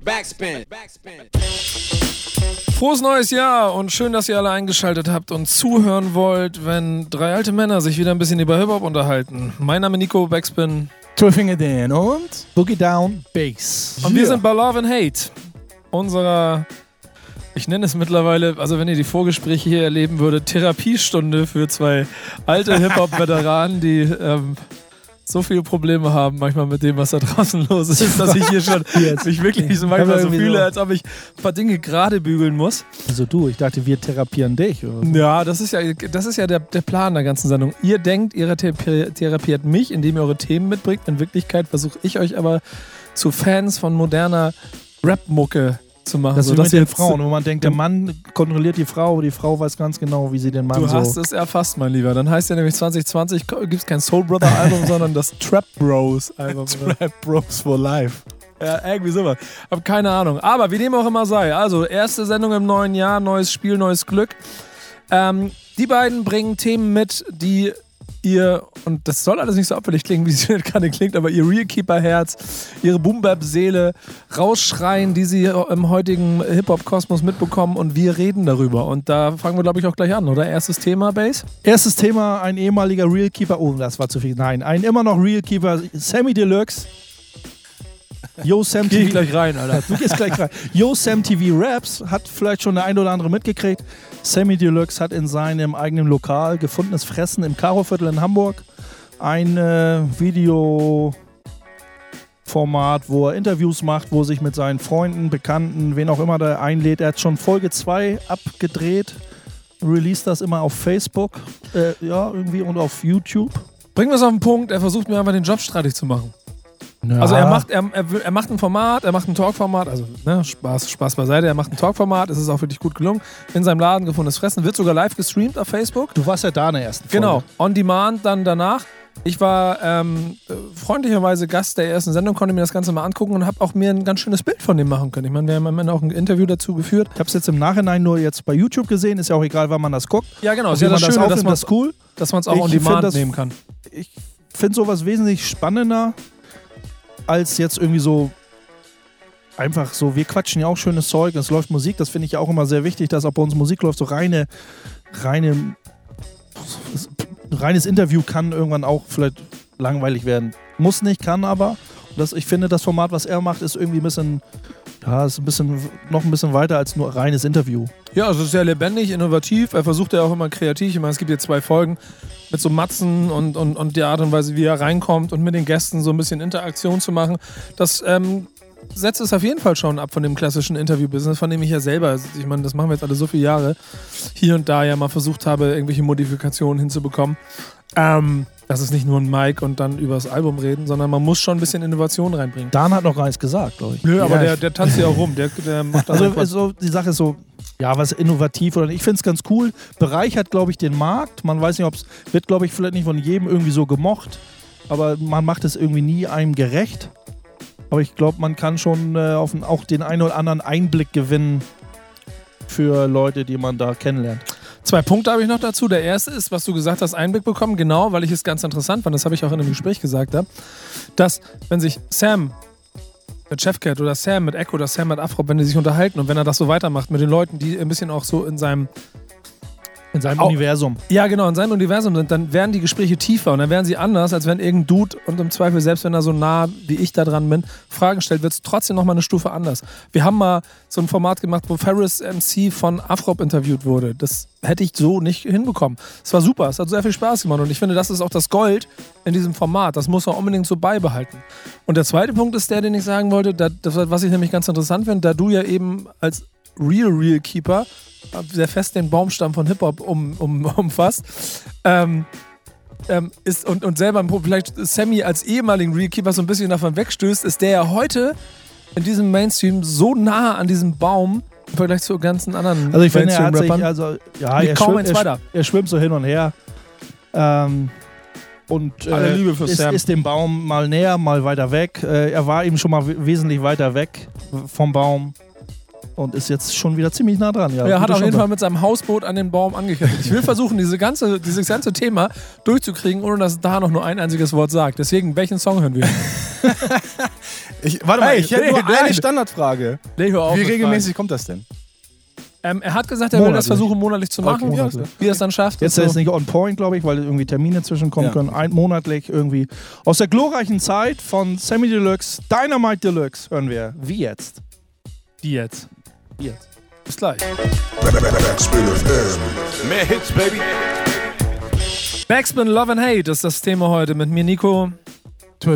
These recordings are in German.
Backspin. Frohes neues Jahr und schön, dass ihr alle eingeschaltet habt und zuhören wollt, wenn drei alte Männer sich wieder ein bisschen über Hip-Hop unterhalten. Mein Name ist Nico Backspin Twelfinger Dan und Boogie Down Bass. und wir sind bei Love and Hate. Unserer, ich nenne es mittlerweile, also wenn ihr die Vorgespräche hier erleben würdet, Therapiestunde für zwei alte Hip-Hop-Veteranen, die ähm, so viele Probleme haben manchmal mit dem, was da draußen los ist, dass ich hier schon Jetzt. mich wirklich so manchmal so fühle, so. als ob ich ein paar Dinge gerade bügeln muss. Also du, ich dachte, wir therapieren dich. So. Ja, das ist ja, das ist ja der, der Plan der ganzen Sendung. Ihr denkt, ihr therapi- therapiert mich, indem ihr eure Themen mitbringt. In Wirklichkeit versuche ich euch aber zu Fans von moderner Rap-Mucke zu machen. Das ist wie sodass mit den Frauen, wo man denkt, der Mann kontrolliert die Frau, die Frau weiß ganz genau, wie sie den Mann Du so... hast es erfasst, mein Lieber. Dann heißt ja nämlich 2020 gibt es kein Soul Brother Album, sondern das Trap Bros Album. Trap Bros for Life. Ja, irgendwie sowas. Hab keine Ahnung. Aber wie dem auch immer sei. Also, erste Sendung im neuen Jahr, neues Spiel, neues Glück. Ähm, die beiden bringen Themen mit, die ihr, und das soll alles nicht so abfällig klingen, wie es gerade klingt, aber ihr Realkeeper-Herz, ihre Boom-Bap-Seele rausschreien, die sie im heutigen Hip-Hop-Kosmos mitbekommen und wir reden darüber. Und da fangen wir, glaube ich, auch gleich an, oder? Erstes Thema, Base? Erstes Thema, ein ehemaliger Realkeeper. Oh, das war zu viel. Nein, ein immer noch Realkeeper, Sammy Deluxe. Yo, Sam Geh TV. gleich rein, Alter. Du gehst gleich rein. Yo, Sam TV Raps hat vielleicht schon der ein oder andere mitgekriegt. Sammy Deluxe hat in seinem eigenen Lokal gefundenes Fressen im Karoviertel in Hamburg ein äh, Videoformat, wo er Interviews macht, wo er sich mit seinen Freunden, Bekannten, wen auch immer da einlädt. Er hat schon Folge 2 abgedreht, released das immer auf Facebook, äh, ja, irgendwie und auf YouTube. Bringen wir es auf den Punkt, er versucht mir einfach den Job streitig zu machen. Also er macht, er, er, er macht ein Format, er macht ein Talkformat, also ne, Spaß, Spaß beiseite, er macht ein Talkformat, es ist auch wirklich gut gelungen. In seinem Laden gefundenes Fressen, wird sogar live gestreamt auf Facebook. Du warst ja da in der ersten Folge. Genau, on demand dann danach. Ich war ähm, äh, freundlicherweise Gast der ersten Sendung, konnte mir das Ganze mal angucken und habe auch mir ein ganz schönes Bild von dem machen können. Ich meine, wir haben am Ende auch ein Interview dazu geführt. Ich habe es jetzt im Nachhinein nur jetzt bei YouTube gesehen, ist ja auch egal, wann man das guckt. Ja, genau, ist ja das Schöne, dass man das ist cool. dass man es auch Ich on demand das- nehmen kann. Ich finde sowas wesentlich spannender, als jetzt irgendwie so einfach so, wir quatschen ja auch schönes Zeug, es läuft Musik, das finde ich ja auch immer sehr wichtig, dass auch bei uns Musik läuft, so reine, reine, reines Interview kann irgendwann auch vielleicht langweilig werden. Muss nicht, kann aber. Und Das, ich finde, das Format, was er macht, ist irgendwie ein bisschen, ja, ist ein bisschen, noch ein bisschen weiter als nur reines Interview. Ja, also sehr lebendig, innovativ. Er versucht ja auch immer kreativ. Ich meine, es gibt jetzt zwei Folgen mit so Matzen und, und, und die Art und Weise, wie er reinkommt und mit den Gästen so ein bisschen Interaktion zu machen. Das ähm, setzt es auf jeden Fall schon ab von dem klassischen Interview-Business, von dem ich ja selber, ich meine, das machen wir jetzt alle so viele Jahre, hier und da ja mal versucht habe, irgendwelche Modifikationen hinzubekommen. Ähm, das ist nicht nur ein Mic und dann übers Album reden, sondern man muss schon ein bisschen Innovation reinbringen. Dan hat noch gar nichts gesagt, glaube ich. Nö, aber Ja, der, der tanzt ja auch rum. Der, der macht Also so, die Sache ist so, ja, was innovativ oder nicht. Ich finde es ganz cool. Bereichert, glaube ich, den Markt. Man weiß nicht, ob es wird, glaube ich, vielleicht nicht von jedem irgendwie so gemocht, aber man macht es irgendwie nie einem gerecht. Aber ich glaube, man kann schon äh, auf, auch den einen oder anderen Einblick gewinnen für Leute, die man da kennenlernt. Zwei Punkte habe ich noch dazu. Der erste ist, was du gesagt hast, Einblick bekommen. Genau, weil ich es ganz interessant fand, das habe ich auch in einem Gespräch gesagt, dass wenn sich Sam mit Chefcat oder Sam mit Echo oder Sam mit Afro, wenn die sich unterhalten und wenn er das so weitermacht mit den Leuten, die ein bisschen auch so in seinem In seinem Au- Universum. ja, genau, in seinem Universum sind, dann werden die Gespräche tiefer und dann werden sie anders, als wenn irgendein Dude und im Zweifel, selbst wenn er so nah wie ich da dran bin, Fragen stellt, wird es trotzdem nochmal eine Stufe anders. Wir haben mal so ein Format gemacht, wo Ferris MC von Afrop interviewt wurde. Das hätte ich so nicht hinbekommen. Es war super, es hat sehr viel Spaß gemacht und ich finde, das ist auch das Gold in diesem Format. Das muss man unbedingt so beibehalten. Und der zweite Punkt ist der, den ich sagen wollte, da, das, was ich nämlich ganz interessant finde, da du ja eben als Real Real Keeper sehr fest den Baumstamm von Hip-Hop um, um, umfasst. Ähm, ähm, ist und, und selber vielleicht Sammy als ehemaligen Realkeeper so ein bisschen davon wegstößt, ist der ja heute in diesem Mainstream so nah an diesem Baum im Vergleich zu ganzen anderen Also ich finde, er hat sich, also, ja, er schwimmt, er, er schwimmt so hin und her. Ähm, und äh, Alle Liebe für ist, Sam. ist dem Baum mal näher, mal weiter weg. Äh, er war eben schon mal we- wesentlich weiter weg vom Baum und ist jetzt schon wieder ziemlich nah dran. Ja, er hat auf jeden. Fall mit seinem Hausboot an den Baum angekettet. Ich will versuchen, diese ganze, dieses ganze Thema durchzukriegen, ohne dass da noch nur ein einziges Wort sagt. Deswegen, welchen Song hören wir? Ich, warte mal, Hey, ich hätte nee, nur eine nein. Standardfrage. Nee, hör auf Wie regelmäßig kommt das denn? Fragen. Ähm, er hat gesagt, er will das Monatlich. versuchen, monatlich zu machen. Okay, monatlich. Wie er es dann schafft. Jetzt ist ist es so. nicht on point, glaube ich, weil irgendwie Termine zwischenkommen Ja. können. Ein monatlich irgendwie. Aus der glorreichen Zeit von Sammy Deluxe, Dynamite Deluxe hören wir. Wie jetzt? Die jetzt. Jetzt? Bis gleich. Mehr Hits, baby. Backspin Love and Hate ist das Thema heute mit mir, Nico.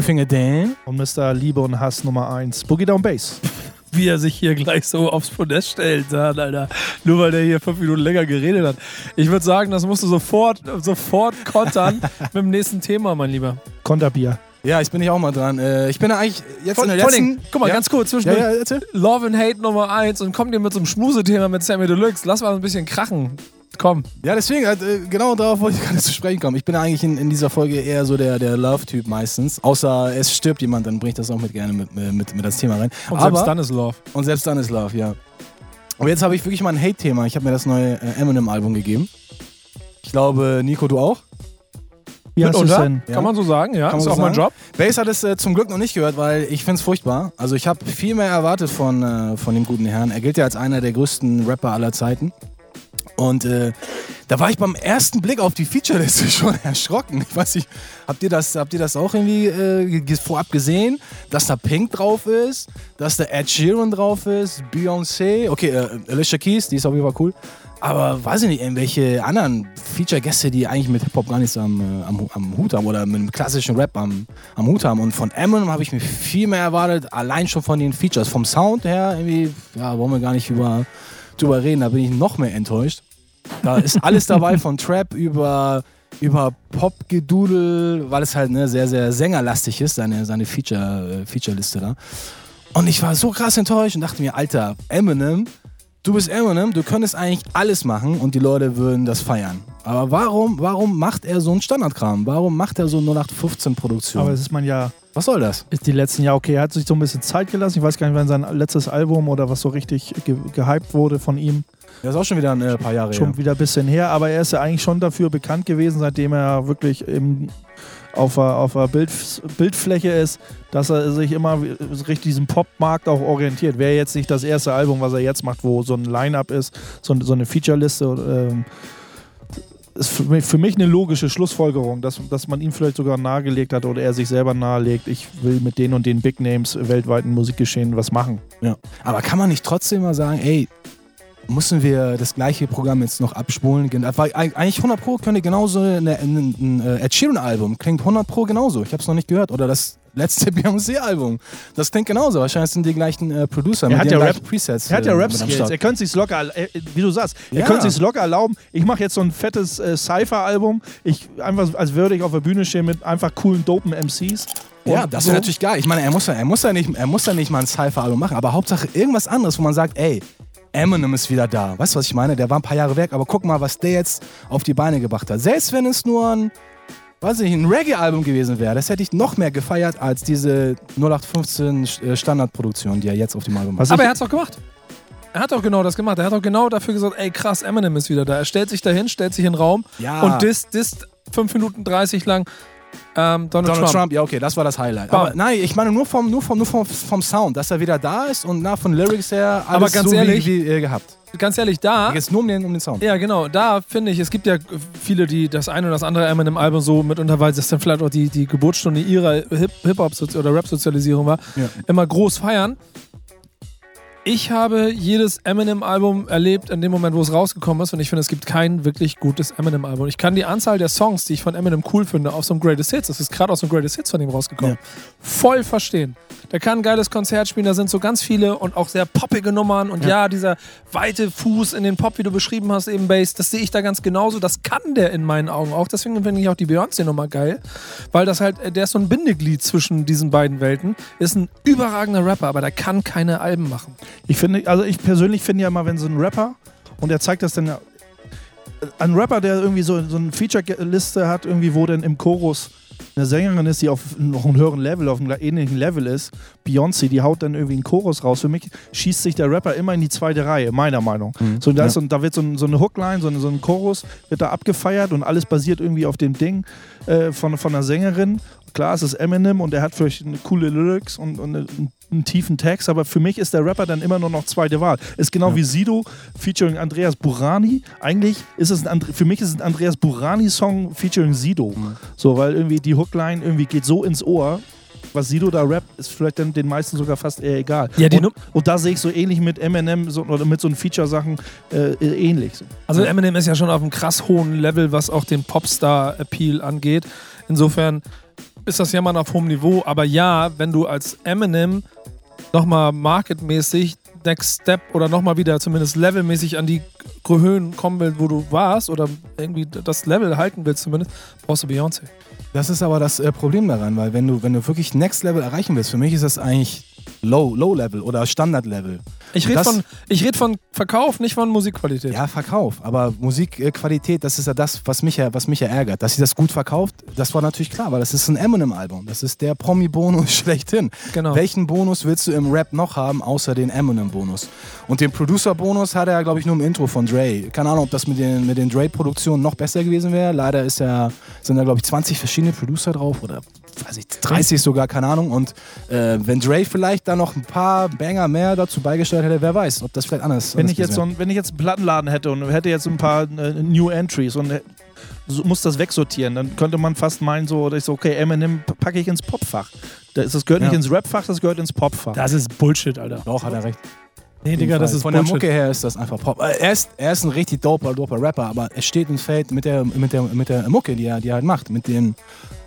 Finger Dan. Und Mr. Liebe und Hass Nummer 1. Boogie Down Bass. Wie er sich hier gleich so aufs Podest stellt, dann, Alter. Nur weil der hier fünf Minuten länger geredet hat. Ich würde sagen, das musst du sofort, sofort kontern mit dem nächsten Thema, mein Lieber. Konterbier. Ja, ich bin ich auch mal dran. Äh, ich bin ja eigentlich jetzt in der letzten... guck mal, ja? ganz kurz Ja, zwischendurch. ja, erzähl. Love and Hate Nummer 1 und kommt dir mit so einem Schmusethema mit Sammy Deluxe. Lass mal ein bisschen krachen. Komm. Ja, deswegen, äh, genau darauf wollte ich gerade zu sprechen kommen. Ich bin eigentlich in, in dieser Folge eher so der, der Love-Typ meistens. Außer es stirbt jemand, dann bringe ich das auch mit gerne mit, mit, mit das Thema rein. Und Aber, selbst dann ist Love. und selbst dann ist Love, ja. Aber jetzt habe ich wirklich mal ein Hate-Thema. Ich habe mir das neue äh, Eminem-Album gegeben. Ich glaube, Nico, du auch? Wie hast du es Mitunter? denn? Ja. Kann man so sagen, ja. Kann ist so auch mein sagen? Job. Bass hat es äh, zum Glück noch nicht gehört, weil ich finde es furchtbar. Also ich habe viel mehr erwartet von, äh, von dem guten Herrn. Er gilt ja als einer der größten Rapper aller Zeiten. Und äh, da war ich beim ersten Blick auf die Featureliste schon erschrocken. Ich weiß nicht, habt ihr das, habt ihr das auch irgendwie äh, vorab gesehen? Dass da Pink drauf ist, dass da Ed Sheeran drauf ist, Beyoncé, okay, äh, Alicia Keys, die ist auf jeden Fall cool. Aber weiß ich nicht, irgendwelche anderen Feature-Gäste, die eigentlich mit Hip-Hop gar nichts am, äh, am, am Hut haben oder mit dem klassischen Rap am, am Hut haben. Und von Eminem habe ich mir viel mehr erwartet, allein schon von den Features. Vom Sound her, irgendwie, ja, wollen wir gar nicht über, drüber reden, da bin ich noch mehr enttäuscht. Da ist alles dabei, von Trap über, über Pop-Gedudel, weil es halt ne, sehr, sehr sängerlastig ist, seine, seine Feature, äh, Feature-Liste da. Und ich war so krass enttäuscht und dachte mir, Alter, Eminem, du bist Eminem, du könntest eigentlich alles machen und die Leute würden das feiern. Aber warum, warum macht er so einen Standardkram? Warum macht er so 0815-Produktion? Aber es ist man ja, Was soll das? ist die letzten Jahre, okay, er hat sich so ein bisschen Zeit gelassen. Ich weiß gar nicht, wann sein letztes Album oder was so richtig ge gehypt wurde von ihm. Das ist auch schon wieder ein äh, paar Jahre Schon her. wieder ein bisschen her, aber er ist ja eigentlich schon dafür bekannt gewesen, seitdem er wirklich im, auf der, auf der Bild, Bildfläche ist, dass er sich immer richtig diesem Pop-Markt auch orientiert. Wäre jetzt nicht das erste Album, was er jetzt macht, wo so ein Line-Up ist, so, so eine Feature-Liste. Ähm, ist für mich, für mich eine logische Schlussfolgerung, dass, dass man ihm vielleicht sogar nahegelegt hat oder er sich selber nahelegt, ich will mit den und den Big Names weltweit im Musikgeschehen was machen. Ja. Aber kann man nicht trotzdem mal sagen, ey, müssen wir das gleiche Programm jetzt noch abspulen? Weil eigentlich 100 Pro könnte genauso ein, äh, Ed Sheeran-Album klingt 100 Pro genauso. Ich habe es noch nicht gehört. Oder das letzte Beyoncé-Album. Das klingt genauso. Wahrscheinlich sind die gleichen äh, Producer Er hat ja Rap- Presets. Er hat ja Rap-Skills, Start. er könnte sich locker, äh, wie du sagst, er Ja. könnte sich locker erlauben. Ich mache jetzt so ein fettes äh, Cypher-Album, ich einfach als würde ich auf der Bühne stehen mit einfach coolen, dopen MCs. Ja, Und das so. wäre natürlich geil. Ich meine, er muss ja, er muss ja nicht, er muss ja nicht mal ein Cypher-Album machen, aber Hauptsache irgendwas anderes, wo man sagt, ey, Eminem ist wieder da. Weißt du, was ich meine? Der war ein paar Jahre weg, aber guck mal, was der jetzt auf die Beine gebracht hat. Selbst wenn es nur ein, weiß ich, ein Reggae-Album gewesen wäre, das hätte ich noch mehr gefeiert als diese 0815 äh, Standardproduktion, die er jetzt auf dem Album macht. Aber er hat's doch gemacht. Er hat doch genau das gemacht. Er hat doch genau dafür gesagt, ey krass, Eminem ist wieder da. Er stellt sich dahin, stellt sich in den Raum Ja. und disst, disst 5 Minuten 30 lang ähm, Donald, Donald Trump. Trump. ja okay, das war das Highlight. Bam. Aber nein, ich meine nur vom, nur vom, nur vom, vom Sound, dass er wieder da ist und na, von Lyrics her alles Aber ganz so ehrlich- wie, wie äh, gehabt. Ganz ehrlich, da, Jetzt nur um den, um den Sound. ja genau, da finde ich, es gibt ja viele, die das eine oder das andere Eminem-Album so mitunter, weil das dann vielleicht auch die, die Geburtsstunde ihrer Hip- Hip-Hop- oder Rap-Sozialisierung war, Ja. immer groß feiern. Ich habe jedes Eminem-Album erlebt in dem Moment, wo es rausgekommen ist und ich finde, es gibt kein wirklich gutes Eminem-Album. Ich kann die Anzahl der Songs, die ich von Eminem cool finde, auf so einem Greatest Hits, das ist gerade aus so einem Greatest Hits von ihm rausgekommen, voll verstehen. Der kann ein geiles Konzert spielen, da sind so ganz viele und auch sehr poppige Nummern und ja, dieser weite Fuß in den Pop, wie du beschrieben hast, eben Bass, das sehe ich da ganz genauso. Das kann der in meinen Augen auch. Deswegen finde ich auch die Beyoncé-Nummer geil, weil das halt, der ist so ein Bindeglied zwischen diesen beiden Welten, ist ein überragender Rapper, aber der kann keine Alben machen. Ich finde, also ich persönlich finde ja immer, wenn so ein Rapper und er zeigt das dann ja. Ein Rapper, der irgendwie so, so eine Feature-Liste hat, irgendwie, wo dann im Chorus eine Sängerin ist, die auf noch einem höheren Level, auf einem ähnlichen Level ist, Beyoncé, die haut dann irgendwie einen Chorus raus. Für mich schießt sich der Rapper immer in die zweite Reihe, meiner Meinung. So, da, ist so, da wird so, ein, so eine Hookline, so, ein- so ein Chorus, wird da abgefeiert und alles basiert irgendwie auf dem Ding äh, von, von einer Sängerin. Klar, es ist Eminem und er hat vielleicht eine coole Lyrics und, und eine, einen tiefen Text, aber für mich ist der Rapper dann immer nur noch zweite Wahl. Ist genau wie Sido featuring Andreas Burani. Eigentlich ist es ein, für mich ist es ein Andreas Burani-Song featuring Sido. Mhm. So, weil irgendwie die Hookline irgendwie geht so ins Ohr. Was Sido da rappt, ist vielleicht dann den meisten sogar fast eher egal. Ja, und, und da sehe ich so ähnlich mit Eminem so, oder mit so einen Feature-Sachen äh, ähnlich. So. Also Eminem ist ja schon auf einem krass hohen Level, was auch den Popstar-Appeal angeht. Insofern ist das ja mal auf hohem Niveau. Aber ja, wenn du als Eminem nochmal marketmäßig Next Step oder nochmal wieder zumindest levelmäßig an die Höhen kommen willst, wo du warst oder irgendwie das Level halten willst zumindest, brauchst du Beyoncé. Das ist aber das äh, Problem daran, weil wenn du, wenn du wirklich Next Level erreichen willst, für mich ist das eigentlich Low, Low Level oder Standard Level. Ich rede von, ich red von Verkauf, nicht von Musikqualität. Ja, Verkauf. Aber Musikqualität, das ist ja das, was mich ja, was mich ja ärgert. Dass sie das gut verkauft, das war natürlich klar, weil das ist ein Eminem-Album. Das ist der Promi-Bonus schlechthin. Genau. Welchen Bonus willst du im Rap noch haben, außer den Eminem-Bonus? Und den Producer-Bonus hat er, glaube ich, nur im Intro von Dre. Keine Ahnung, ob das mit den, mit den Dre-Produktionen noch besser gewesen wäre. Leider ist ja, sind da, glaube ich, 20 verschiedene Producer drauf oder weiß ich, 30 sogar, keine Ahnung. Und äh, wenn Dre vielleicht da noch ein paar Banger mehr dazu beigesteuert hätte, wer weiß, ob das vielleicht anders Wenn anders ich, jetzt so ein, wenn ich jetzt einen Plattenladen hätte und hätte jetzt ein paar äh, New Entries und äh, so, muss das wegsortieren, dann könnte man fast meinen, so, ich so, okay, Eminem packe ich ins Popfach. Das, das gehört Ja. nicht ins Rapfach, das gehört ins Popfach. Das ist Bullshit, Alter. Doch, hat er recht. Nee, Digga, das ist Von der Bullshit. Mucke her ist das einfach Pop. Äh, Er ist, er ist ein richtig doper, doper Rapper, aber es steht und fällt mit der, mit der, mit der Mucke, die er, die er halt macht, mit den,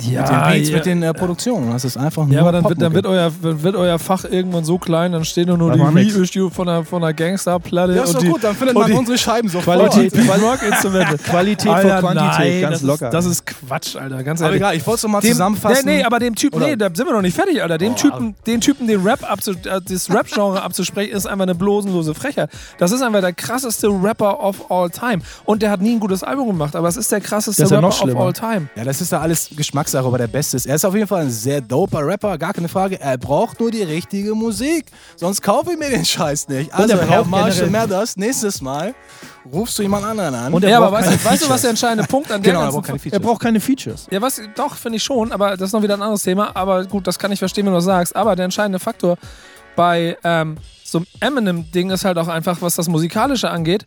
Ja, mit den Beats, ja. mit den äh, Produktionen. Das ist einfach nur Ja, aber dann wird, dann wird, euer, wird euer Fach irgendwann so klein, dann steht nur, nur die. Reissue von der, von der Gangsterplatte Ja, ist und doch die gut, dann findet man unsere Scheiben sofort. Qualität, Beat Quali- Rock Instrumente. Qualität Alter, vor Quantität, nein, ganz das locker. Ist, das ist Quatsch, Alter, ganz Aber ehrlich. egal, ich wollte es mal Dem- zusammenfassen. Nee, nee, aber dem Typen, nee, da sind wir noch nicht fertig, Alter. Dem Oh, Typen, den Typen, den Rap abzu, äh, das Rap-Genre abzusprechen, ist einfach eine blosenlose Frechheit. Das ist einfach der krasseste Rapper of all time. Und der hat nie ein gutes Album gemacht, aber es ist der krasseste Rapper noch of all time. Ja, das ist ja alles Geschmackssache, aber der Beste ist. Er ist auf jeden Fall ein sehr doper Rapper, gar keine Frage. Er braucht nur die richtige Musik. Sonst kaufe ich mir den Scheiß nicht. Also, er Herr Marshall Mathers, nächsest Mal rufst du jemand anderen an. Und er Ja, aber weißt weißt du, was der entscheidende Punkt an der genau, er braucht keine Er Features. braucht keine Features. Ja, was, doch, finde ich schon, aber das ist noch wieder ein anderes Thema. Aber gut, das kann ich verstehen, wenn du das sagst. Aber der entscheidende Faktor bei ähm, so einem Eminem-Ding ist halt auch einfach, was das Musikalische angeht.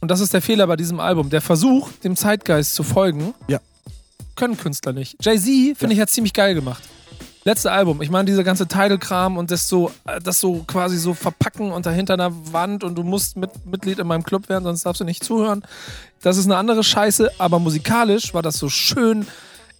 Und das ist der Fehler bei diesem Album. Der Versuch, dem Zeitgeist zu folgen, Ja. Können Künstler nicht. Jay-Z, finde ich, hat ziemlich geil gemacht. Letzte Album, ich meine, dieser ganze Title-Kram und das so, äh, das so quasi so verpacken unter hinter einer Wand und du musst mit, Mitglied in meinem Club werden, sonst darfst du nicht zuhören. Das ist eine andere Scheiße, aber musikalisch war das so schön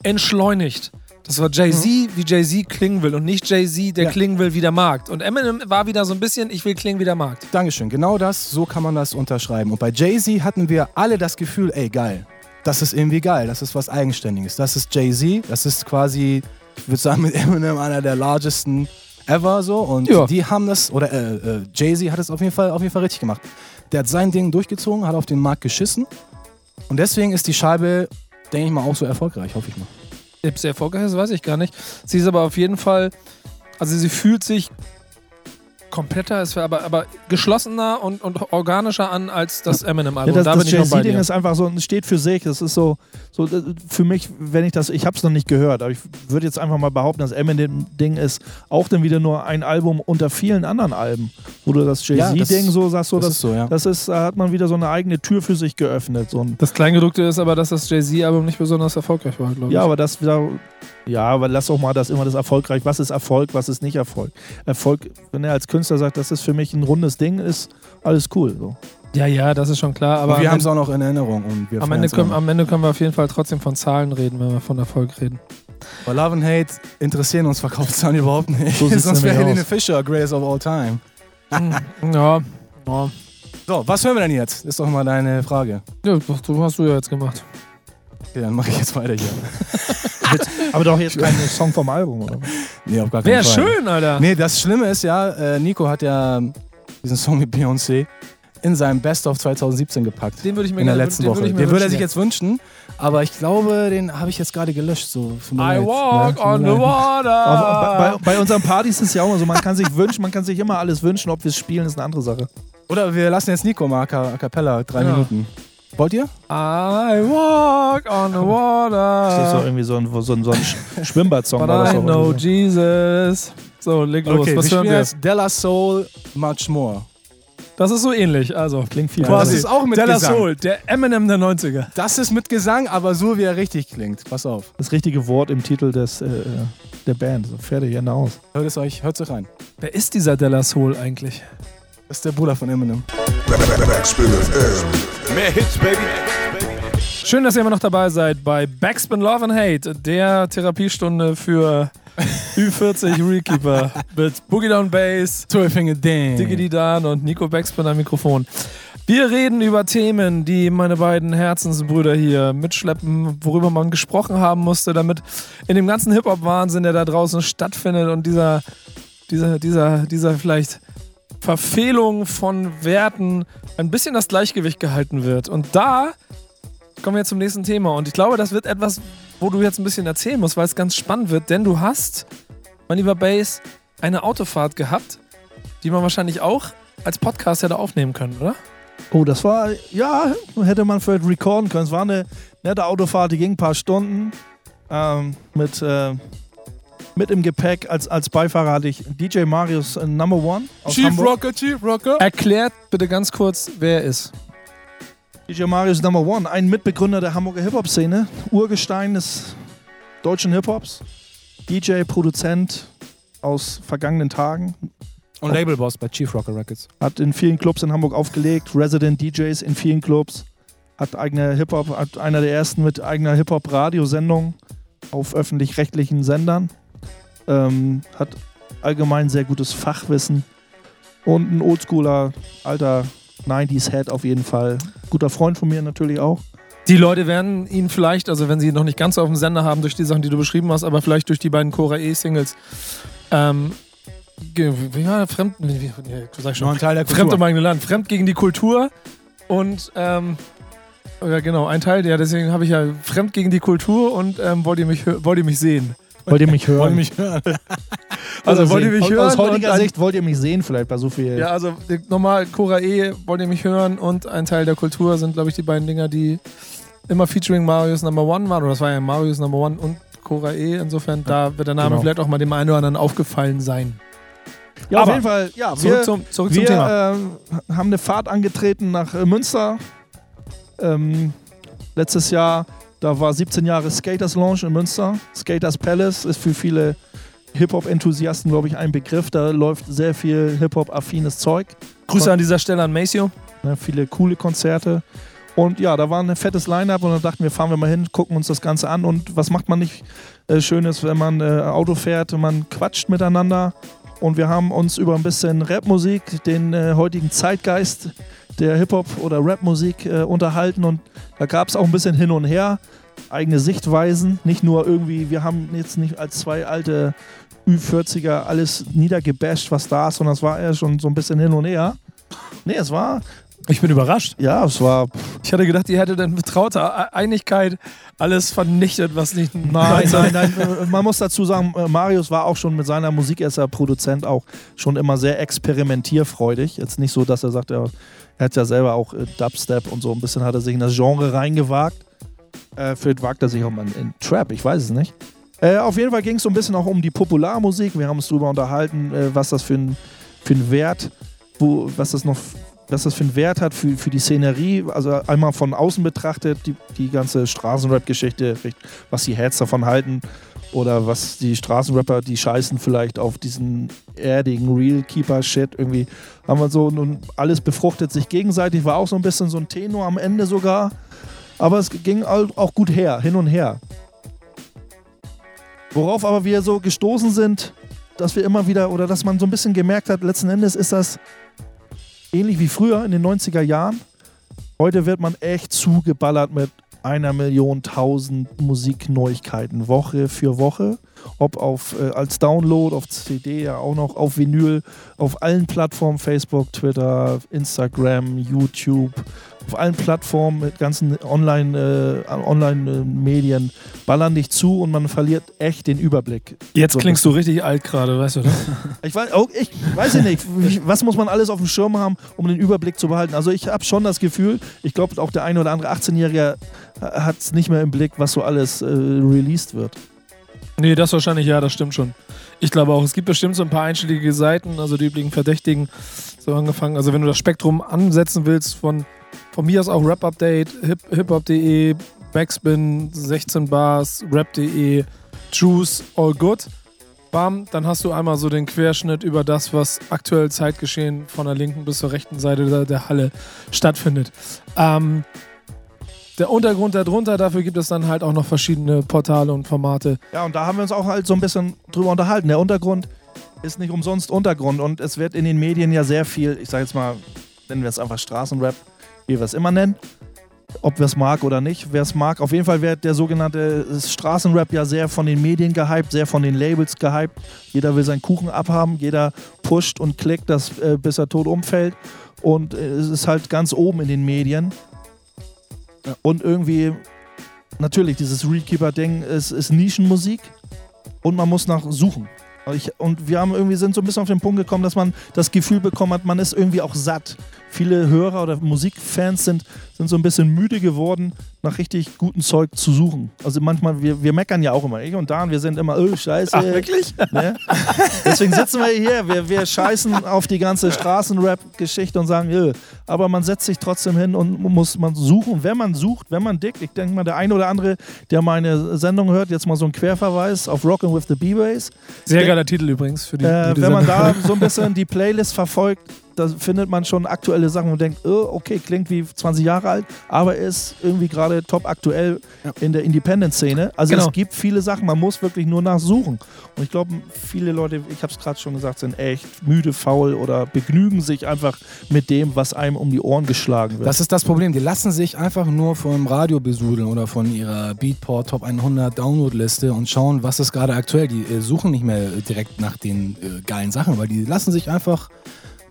entschleunigt. Das war Jay-Z, wie Jay-Z klingen will und nicht Jay-Z, der Ja. klingen will wie der Markt. Und Eminem war wieder so ein bisschen, ich will klingen wie der Markt. Dankeschön. Genau das, so kann man das unterschreiben. Und bei Jay-Z hatten wir alle das Gefühl, ey, geil. Das ist irgendwie geil. Das ist was Eigenständiges. Das ist Jay-Z. Das ist quasi, ich würde sagen, mit Eminem einer der largesten ever so. Und Ja. die haben das, oder äh, äh, Jay-Z hat es auf jeden, Fall, auf jeden Fall richtig gemacht. Der hat sein Ding durchgezogen, hat auf den Markt geschissen. Und deswegen ist die Scheibe, denke ich mal, auch so erfolgreich, hoffe ich mal. Ob sie erfolgreich ist, weiß ich gar nicht. Sie ist aber auf jeden Fall, also sie fühlt sich kompletter, ist aber, aber geschlossener und, und organischer an als das Ja, Eminem-Album. das da das Jay-Z-Ding ist einfach so, es steht für sich. Das ist so, so äh, für mich, wenn ich das, ich habe es noch nicht gehört, aber ich würde jetzt einfach mal behaupten, das Eminem-Ding ist auch dann wieder nur ein Album unter vielen anderen Alben, wo du das Ja, Jay-Z-Ding das- so sagst, so, das das, ist so, ja. das ist, da hat man wieder so eine eigene Tür für sich geöffnet. So ein, Das Kleingedruckte ist aber, dass das Jay-Z-Album nicht besonders erfolgreich war, glaube ich. ja, aber das wieder, ja, aber lass doch mal das immer das erfolgreich. Was ist Erfolg, was ist nicht Erfolg? Erfolg, wenn er als Künstler sagt, das ist für mich ein rundes Ding, ist alles cool. So. ja, ja, das ist schon klar. Aber und wir haben es auch noch in Erinnerung. Und wir Am Ende, können, auch am Ende können wir auf jeden Fall trotzdem von Zahlen reden, wenn wir von Erfolg reden. Bei Love and Hate interessieren uns Verkaufszahlen überhaupt nicht. So Sonst wäre Helene. Fischer Greatest of All Time. ja, ja. So, was hören wir denn jetzt? Ist doch mal deine Frage. ja, das du hast du ja jetzt gemacht. Okay, dann mache ich jetzt weiter hier. Aber doch jetzt kein Song vom Album, oder? Nee, auf gar keinen Wäre Fall. schön, Alter. Nee, das Schlimme ist ja, äh, Nico hat ja diesen Song mit Beyoncé in seinem Best of 2017 gepackt. Den würde ich mir in der gerne- letzten den Woche. den würde er sich jetzt wünschen, aber ich glaube, den habe ich jetzt gerade gelöscht. So, I leid. walk Ja, mir on the water. Aber bei, bei unseren Partys ist es ja auch immer so, man kann sich wünschen, man kann sich immer alles wünschen, ob wir es spielen, ist eine andere Sache. Oder wir lassen jetzt Nico mal a a cappella, drei Ja. Minuten. Wollt ihr? I walk on the Das ist doch water. irgendwie so ein, so ein, so ein Sch- Schwimmbad-Song. But war das I know. Jesus. So, leg los. Okay, Was wir hören wir? jetzt Della Soul Much More. Das ist so ähnlich. Also, Klingt viel Das besser. ist auch mit Della Gesang. Soul, der Eminem der 90er. Das ist mit Gesang, aber so wie er richtig klingt. Pass auf. das richtige Wort im Titel des, äh, der Band. So, fertig, Ende aus. Hört es euch, hört es rein. Wer ist dieser Della Soul eigentlich? Das ist der Bruder von Eminem. Mehr Hits, Baby. Schön, dass ihr immer noch dabei seid bei Backspin Love and Hate, der Therapiestunde für Ü40 Rekeeper mit Boogie Down Bass, Twelfinger Dang. Diggity Dan und Nico Backspin am Mikrofon. Wir reden über Themen, die meine beiden Herzensbrüder hier mitschleppen, worüber man gesprochen haben musste, damit in dem ganzen Hip-Hop-Wahnsinn, der da draußen stattfindet und dieser, dieser, dieser, dieser vielleicht Verfehlung von Werten ein bisschen das Gleichgewicht gehalten wird. Und da kommen wir zum nächsten Thema. Und ich glaube, das wird etwas, wo du jetzt ein bisschen erzählen musst, weil es ganz spannend wird, denn du hast, mein lieber Bass, eine Autofahrt gehabt, die man wahrscheinlich auch als Podcast hätte aufnehmen können, oder? Oh, das war, ja, hätte man vielleicht recorden können. Es war eine nette Autofahrt, die ging ein paar Stunden. Ähm, mit, äh, mit im Gepäck als, als Beifahrer hatte ich DJ Marius äh, Number One aus Chief Hamburg. Rocker, Chief Rocker. Erklärt bitte ganz kurz, wer er ist. DJ Marius Number One, ein Mitbegründer der Hamburger Hip-Hop-Szene, Urgestein des deutschen Hip-Hops, DJ, Produzent aus vergangenen Tagen, Und Labelboss bei Chief Rocker Records. hat in vielen Clubs in Hamburg aufgelegt, Resident DJs in vielen Clubs, hat eigene Hip-Hop, hat einer der ersten mit eigener Hip-Hop-Radiosendung auf öffentlich-rechtlichen Sendern, ähm, hat allgemein sehr gutes Fachwissen und ein oldschooler, alter 90s-Head auf jeden Fall. Guter Freund von mir natürlich auch. Die Leute werden ihn vielleicht, also wenn sie ihn noch nicht ganz so auf dem Sender haben, durch die Sachen, die du beschrieben hast, aber vielleicht durch die beiden Cora E-Singles, ähm, wie war das? Fremd, wie, wie, nee, du sagst Noch schon, ein Teil der Fremd im eigenen Land, fremd gegen die Kultur und, ähm, ja genau, ein Teil, ja, deswegen habe ich ja fremd gegen die Kultur und ähm, wollt, ihr mich, wollt ihr mich sehen? Wollt ihr mich hören? Wollt ihr mich hören? Also Oder wollt ihr mich hören? Aus heutiger Sicht wollt ihr mich sehen, vielleicht bei so viel. Ja, also nochmal, Cora E, wollt ihr mich hören und ein Teil der Kultur sind, glaube ich, die beiden Dinger, die immer featuring Marius Number One waren. Oder das war ja Marius Number One und Cora E. Insofern, da wird der Name Genau. vielleicht auch mal dem einen oder anderen aufgefallen sein. Ja, auf Aber jeden Fall. Ja, Zurück wir, zum, zurück zum wir Thema. äh, haben eine Fahrt angetreten nach äh, Münster. Ähm, letztes Jahr, da war 17 Jahre Skaters Lounge in Münster. Skaters Palace ist für viele Hip-Hop-Enthusiasten, glaube ich, ein Begriff. Da läuft sehr viel Hip-Hop-affines Zeug. Grüße an dieser Stelle an Maceo. Ne, viele coole Konzerte. Und ja, da war ein fettes Line-Up und dann dachten wir, fahren wir mal hin, gucken uns das Ganze an. Und was macht man nicht äh, Schönes, wenn man äh, Auto fährt und man quatscht miteinander. Und wir haben uns über ein bisschen Rapmusik, den äh, heutigen Zeitgeist der Hip-Hop- oder Rapmusik äh, unterhalten. Und da gab es auch ein bisschen hin und her, eigene Sichtweisen. Nicht nur irgendwie, wir haben jetzt nicht als zwei alte Ü40er alles niedergebasht, was da ist, sondern es war eher schon so ein bisschen hin und her. Nee, es war, Ich bin überrascht. ja, es war Ich hatte gedacht, ihr hättet in betrauter Einigkeit alles vernichtet, was nicht. Nein, nein, nein. äh, Man muss dazu sagen, äh, Marius war auch schon mit seiner Musik, er ist ja Produzent auch schon immer sehr experimentierfreudig. Jetzt nicht so, dass er sagt, er, er hat ja selber auch äh, Dubstep und so ein bisschen hat er sich in das Genre reingewagt. Äh, vielleicht wagt er sich auch mal in, Trap, ich weiß es nicht. Äh, auf jeden Fall ging es so ein bisschen auch um die Popularmusik. Wir haben uns darüber unterhalten, äh, was das für ein, für ein Wert, wo, was das noch was das für einen Wert hat für, für die Szenerie. Also einmal von außen betrachtet, die, die ganze Straßenrap-Geschichte, was die Heads davon halten oder was die Straßenrapper, die scheißen vielleicht auf diesen erdigen Real-Keeper-Shit. Irgendwie haben wir so nun alles befruchtet sich gegenseitig. War auch so ein bisschen so ein Tenor am Ende sogar. Aber es ging auch gut her, hin und her. Worauf aber wir so gestoßen sind, dass wir immer wieder oder dass man so ein bisschen gemerkt hat, letzten Endes ist das ähnlich wie früher in den 90er Jahren. Heute wird man echt zugeballert mit einer Million tausend Musikneuigkeiten Woche für Woche. Ob auf, äh, als Download, auf CD, ja auch noch auf Vinyl, auf allen Plattformen, Facebook, Twitter, Instagram, YouTube, auf allen Plattformen mit ganzen Online, äh, Online-Medien ballern dich zu und man verliert echt den Überblick. Jetzt So klingst du richtig alt gerade, weißt du, ne? Ich weiß, auch, ich weiß ja nicht, was muss man alles auf dem Schirm haben, um den Überblick zu behalten. Also ich habe schon das Gefühl, ich glaube auch der eine oder andere 18-Jährige hat es nicht mehr im Blick, was so alles äh, released wird. Nee, das wahrscheinlich ja, das stimmt schon. Ich glaube auch, es gibt bestimmt so ein paar einschlägige Seiten, also die üblichen Verdächtigen, so angefangen. Also wenn du das Spektrum ansetzen willst, von, von mir aus auch Rap Update, Hip, hiphop.de, Backspin, 16 Bars, Rap.de, Juice, All Good. Bam, dann hast du einmal so den Querschnitt über das, was aktuell Zeitgeschehen von der linken bis zur rechten Seite der, Halle stattfindet. Ähm, der Untergrund darunter, dafür gibt es dann halt auch noch verschiedene Portale und Formate. Ja, und da haben wir uns auch halt so ein bisschen drüber unterhalten. Der Untergrund ist nicht umsonst Untergrund und es wird in den Medien ja sehr viel, ich sage jetzt mal, nennen wir es einfach Straßenrap, wie wir es immer nennen. Ob wir es mag oder nicht, wer es mag. Auf jeden Fall wird der sogenannte Straßenrap ja sehr von den Medien gehypt, sehr von den Labels gehypt. Jeder will seinen Kuchen abhaben, jeder pusht und klickt, das, äh, bis er tot umfällt. Und äh, es ist halt ganz oben in den Medien. Und irgendwie, natürlich, dieses Rekeeper-Ding ist, ist Nischenmusik und man muss nach suchen. Ich, und wir haben irgendwie sind so ein bisschen auf den Punkt gekommen, dass man das Gefühl bekommen hat, man ist irgendwie auch satt. Viele Hörer oder Musikfans sind, sind so ein bisschen müde geworden, nach richtig gutem Zeug zu suchen. Also manchmal, wir, wir meckern ja auch immer. Ich und Dan, wir sind immer, oh, scheiße. Ach, wirklich? Ne? Deswegen sitzen wir hier, wir, wir scheißen auf die ganze Straßenrap-Geschichte und sagen, "Öh." aber man setzt sich trotzdem hin und muss man suchen. Wenn man sucht, wenn man dickt, ich denke mal, der eine oder andere, der meine Sendung hört, jetzt mal so ein Querverweis auf Rockin' with the B-Bass. Sehr geiler Titel übrigens für die. Äh, wenn man da so ein bisschen die Playlist verfolgt, da findet man schon aktuelle Sachen und denkt, oh, okay, klingt wie 20 Jahre alt, aber ist irgendwie gerade top aktuell Ja. in der Independent-Szene. Also Genau. es gibt viele Sachen, man muss wirklich nur nachsuchen. Und ich glaube, viele Leute, ich habe es gerade schon gesagt, sind echt müde, faul oder begnügen sich einfach mit dem, was einem um die Ohren geschlagen wird. Das ist das Problem. Die lassen sich einfach nur vom Radio besudeln oder von ihrer Beatport Top 100 Downloadliste und schauen, was ist gerade aktuell. Die äh, suchen nicht mehr direkt nach den äh, geilen Sachen, weil die lassen sich einfach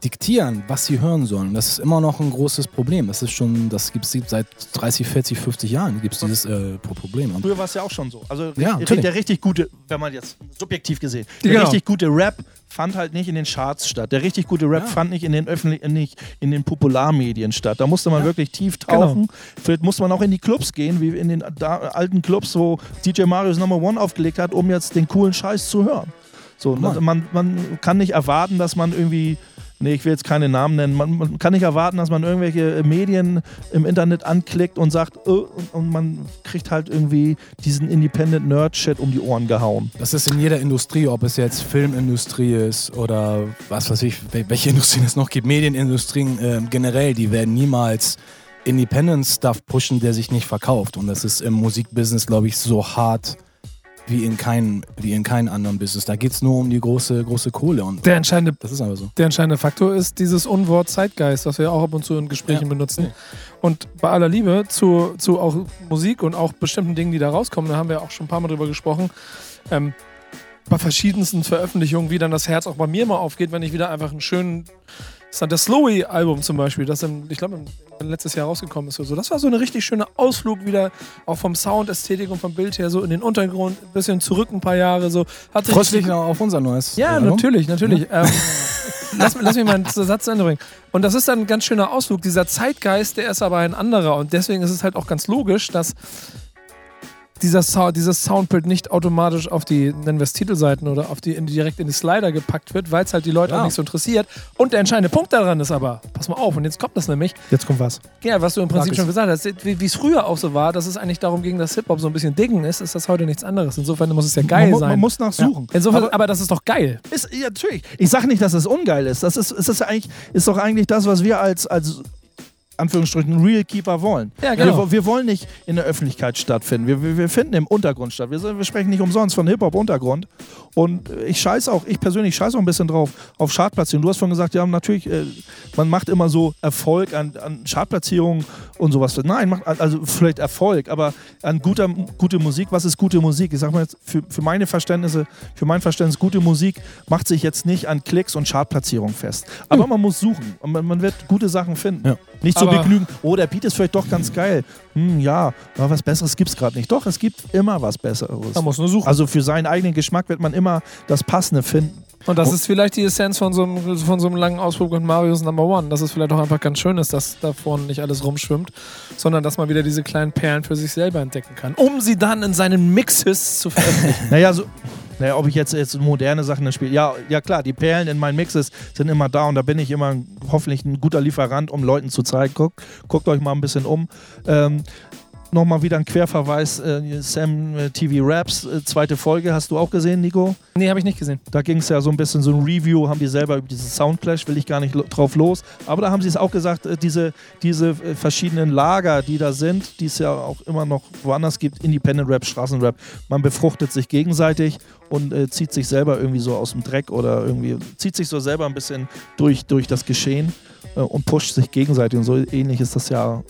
diktieren, was sie hören sollen. Das ist immer noch ein großes Problem. Das ist schon, das gibt es seit 30, 40, 50 Jahren gibt es dieses äh, Pro- Problem. Und Früher war es ja auch schon so. Also Ja, der richtig gute, wenn man jetzt subjektiv gesehen, der Genau. richtig gute Rap fand halt nicht in den Charts statt. Der richtig gute Rap Ja. fand nicht in den öffentlichen, nicht in den Popularmedien statt. Da musste man wirklich tief tauchen. Vielleicht musste man auch in die Clubs gehen, wie in den da, alten Clubs, wo DJ Marius Number One aufgelegt hat, um jetzt den coolen Scheiß zu hören. So, Mann. man, man kann nicht erwarten, dass man irgendwie Nee, ich will jetzt keine Namen nennen. Man, man kann nicht erwarten, dass man irgendwelche Medien im Internet anklickt und sagt, oh, und, und man kriegt halt irgendwie diesen Independent Nerd-Shit um die Ohren gehauen. das ist in jeder Industrie, ob es jetzt Filmindustrie ist oder was weiß ich, wel- welche Industrien es noch gibt, Medienindustrien äh, generell, die werden niemals Independent-Stuff pushen, der sich nicht verkauft. Und das ist im Musikbusiness, glaube ich, so hart wie in keinem, wie in keinem anderen Business. Da geht es nur um die große, große Kohle. Und Der entscheidende, das ist aber so. der entscheidende Faktor ist dieses Unwort Zeitgeist, was wir auch ab und zu in Gesprächen Ja. benutzen. Und bei aller Liebe zu, zu auch Musik und auch bestimmten Dingen, die da rauskommen, da haben wir auch schon ein paar Mal drüber gesprochen. Ähm, bei verschiedensten Veröffentlichungen, wie dann das Herz auch bei mir mal aufgeht, wenn ich wieder einfach einen schönen. Das Slowy-Album zum Beispiel, das im, ich glaube, letztes Jahr rausgekommen ist. Oder so. Das war so eine richtig schöne Ausflug wieder, auch vom Sound, Ästhetik und vom Bild her, so in den Untergrund, ein bisschen zurück ein paar Jahre. So. Hat sich Freust dich auf unser neues ja, Album? natürlich, natürlich. Ähm, lass, lass mich mal einen Satz zu Ende bringen. Und das ist dann ein ganz schöner Ausflug. Dieser Zeitgeist, der ist aber ein anderer. Und deswegen ist es halt auch ganz logisch, dass dieser Sound, dieses Soundbild nicht automatisch auf die, nennen wir es Titelseiten oder auf die, in, direkt in die Slider gepackt wird, weil es halt die Leute Ja. auch nicht so interessiert. Und der entscheidende Punkt daran ist aber, pass mal auf, und jetzt kommt das nämlich, Jetzt kommt was. ja, was du im Prinzip Sag schon gesagt hast, wie es früher auch so war, dass es eigentlich darum ging, dass Hip-Hop so ein bisschen Diggen ist, ist das heute nichts anderes. Insofern muss es ja geil man, sein. man muss nachsuchen. Insofern, aber, Aber- das ist doch geil. Ist, ja, natürlich. Ich sage nicht, dass es ungeil ist. Das ist, ist, eigentlich, ist doch eigentlich das, was wir als, als Anführungsstrichen Real Keeper wollen. Ja, genau. wir, wir wollen nicht in der Öffentlichkeit stattfinden. Wir, wir, wir finden im Untergrund statt. Wir, wir sprechen nicht umsonst von Hip-Hop-Untergrund. Und ich scheiß auch, ich persönlich scheiß auch ein bisschen drauf, auf Chartplatzierungen. Du hast vorhin gesagt, ja, natürlich, äh, man macht immer so Erfolg an, an Chartplatzierungen und sowas. Nein, macht, also vielleicht Erfolg, aber an guter, gute Musik, was ist gute Musik? Ich sag mal jetzt, für, für meine Verständnisse, für mein Verständnis, gute Musik macht sich jetzt nicht an Klicks und Chartplatzierungen fest. Aber man muss suchen und man, man wird gute Sachen finden. Ja. Nicht so Aber- begnügen. Oh, der Beat ist vielleicht doch ganz geil. Hm, ja, aber was Besseres gibt es gerade nicht. Doch, es gibt immer was Besseres. Man muss nur suchen. Also für seinen eigenen Geschmack wird man immer das Passende finden. Und das ist vielleicht die Essenz von so einem, von so einem langen Ausflug mit Marius Number One, dass es vielleicht auch einfach ganz schön ist, dass davon nicht alles rumschwimmt, sondern dass man wieder diese kleinen Perlen für sich selber entdecken kann, um sie dann in seinen Mixes zu veröffentlichen. Naja, so. Naja, ob ich jetzt, jetzt moderne Sachen spiele. Ja, ja, klar, die Perlen in meinen Mixes sind immer da und da bin ich immer hoffentlich ein guter Lieferant, um Leuten zu zeigen. Guckt, guckt euch mal ein bisschen um. Ähm, Nochmal wieder ein Querverweis: äh, Sam äh, TV Raps, äh, zweite Folge. Hast du auch gesehen, Nico? nee, habe ich nicht gesehen. Da ging es ja so ein bisschen so ein Review, haben die selber über dieses Soundclash, will ich gar nicht lo- drauf los. Aber da haben sie es auch gesagt, äh, diese, diese äh, verschiedenen Lager, die da sind, die es ja auch immer noch woanders gibt, Independent Rap, Straßenrap, man befruchtet sich gegenseitig und zieht sich selber irgendwie so aus dem Dreck oder irgendwie zieht sich so selber ein bisschen durch, durch das Geschehen und pusht sich gegenseitig und so ähnlich ist das ja.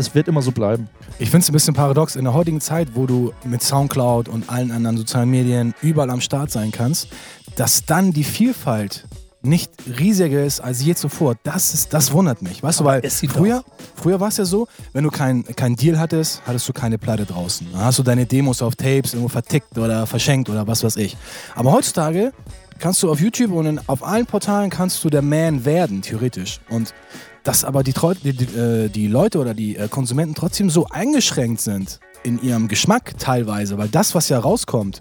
Es wird immer so bleiben. Ich finde es ein bisschen paradox in der heutigen Zeit, wo du mit Soundcloud und allen anderen sozialen Medien überall am Start sein kannst, dass dann die Vielfalt nicht riesiger ist als je zuvor. Das, ist, das wundert mich. Weißt du, weil früher, früher war es ja so, wenn du keinen kein Deal hattest, hattest du keine Platte draußen. Dann hast du deine Demos auf Tapes irgendwo vertickt oder verschenkt oder was weiß ich. Aber heutzutage kannst du auf YouTube und in, auf allen Portalen kannst du der Man werden, theoretisch. Und dass aber die, die, die, äh, die Leute oder die äh, Konsumenten trotzdem so eingeschränkt sind in ihrem Geschmack teilweise, weil das, was ja rauskommt,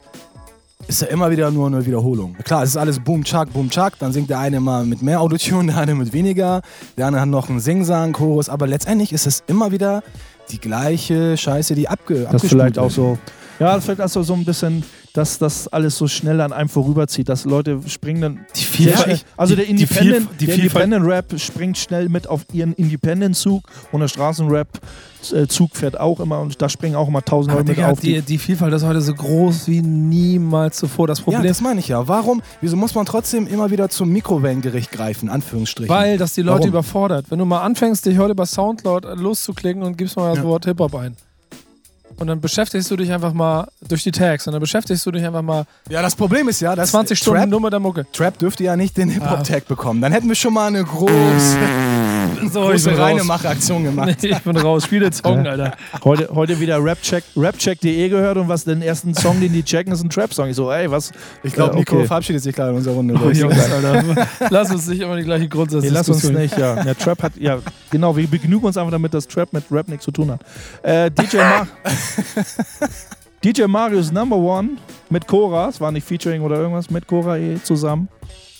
ist ja immer wieder nur eine Wiederholung. Klar, es ist alles Boom, Chak, Boom, Chak. Dann singt der eine mal mit mehr Autotune, der eine mit weniger. Der andere hat noch einen Singsang, Chorus. Aber letztendlich ist es immer wieder die gleiche Scheiße, die abge Das vielleicht abgespult auch so. Ja, das vielleicht auch so, so ein bisschen, dass das alles so schnell an einem vorüberzieht, dass Leute springen dann. Die Vielfalt- also der die- die Independent, Vielf- die der Independent Rap springt schnell mit auf ihren Independent-Zug und der Straßenrap-Zug fährt auch immer und da springen auch immer tausend Leute mit auf. die, die Vielfalt ist heute so groß wie niemals zuvor. Das Ja, Problem das meine ich ja. Warum, wieso muss man trotzdem immer wieder zum Mikrowellengericht greifen, Anführungsstrichen? Weil das die Leute Warum? überfordert. Wenn du mal anfängst, dich heute bei Soundcloud loszuklicken und gibst mal das Ja. Wort Hip-Hop ein. Und dann beschäftigst du dich einfach mal durch die Tags und dann beschäftigst du dich einfach mal ja, das Problem ist ja, dass 20 Stunden Trap, nur mit der Mucke. Trap dürfte ja nicht den Hip-Hop-Tag bekommen. Dann hätten wir schon mal eine große, So, große reine Machaktion gemacht. ich bin raus. Spiel den Song, Alter. Heute, heute wieder Rapcheck, Rapcheck.de gehört und was den ersten Song, den die checken, ist ein Trap-Song. Ich so, ey, was? Ich glaube, Äh, Nico okay. verabschiedet sich gerade in unserer Runde. Oh, Jungs, Alter. Lass uns nicht immer die gleiche Nee, Grundsatzdiskussion. lass uns nicht, ja. ja. Trap hat, ja, genau, wir begnügen uns einfach damit, dass Trap mit Rap nichts zu tun hat. Äh, DJ, Ma DJ Marius Number One mit Cora, es war nicht Featuring oder irgendwas, mit Cora eh zusammen.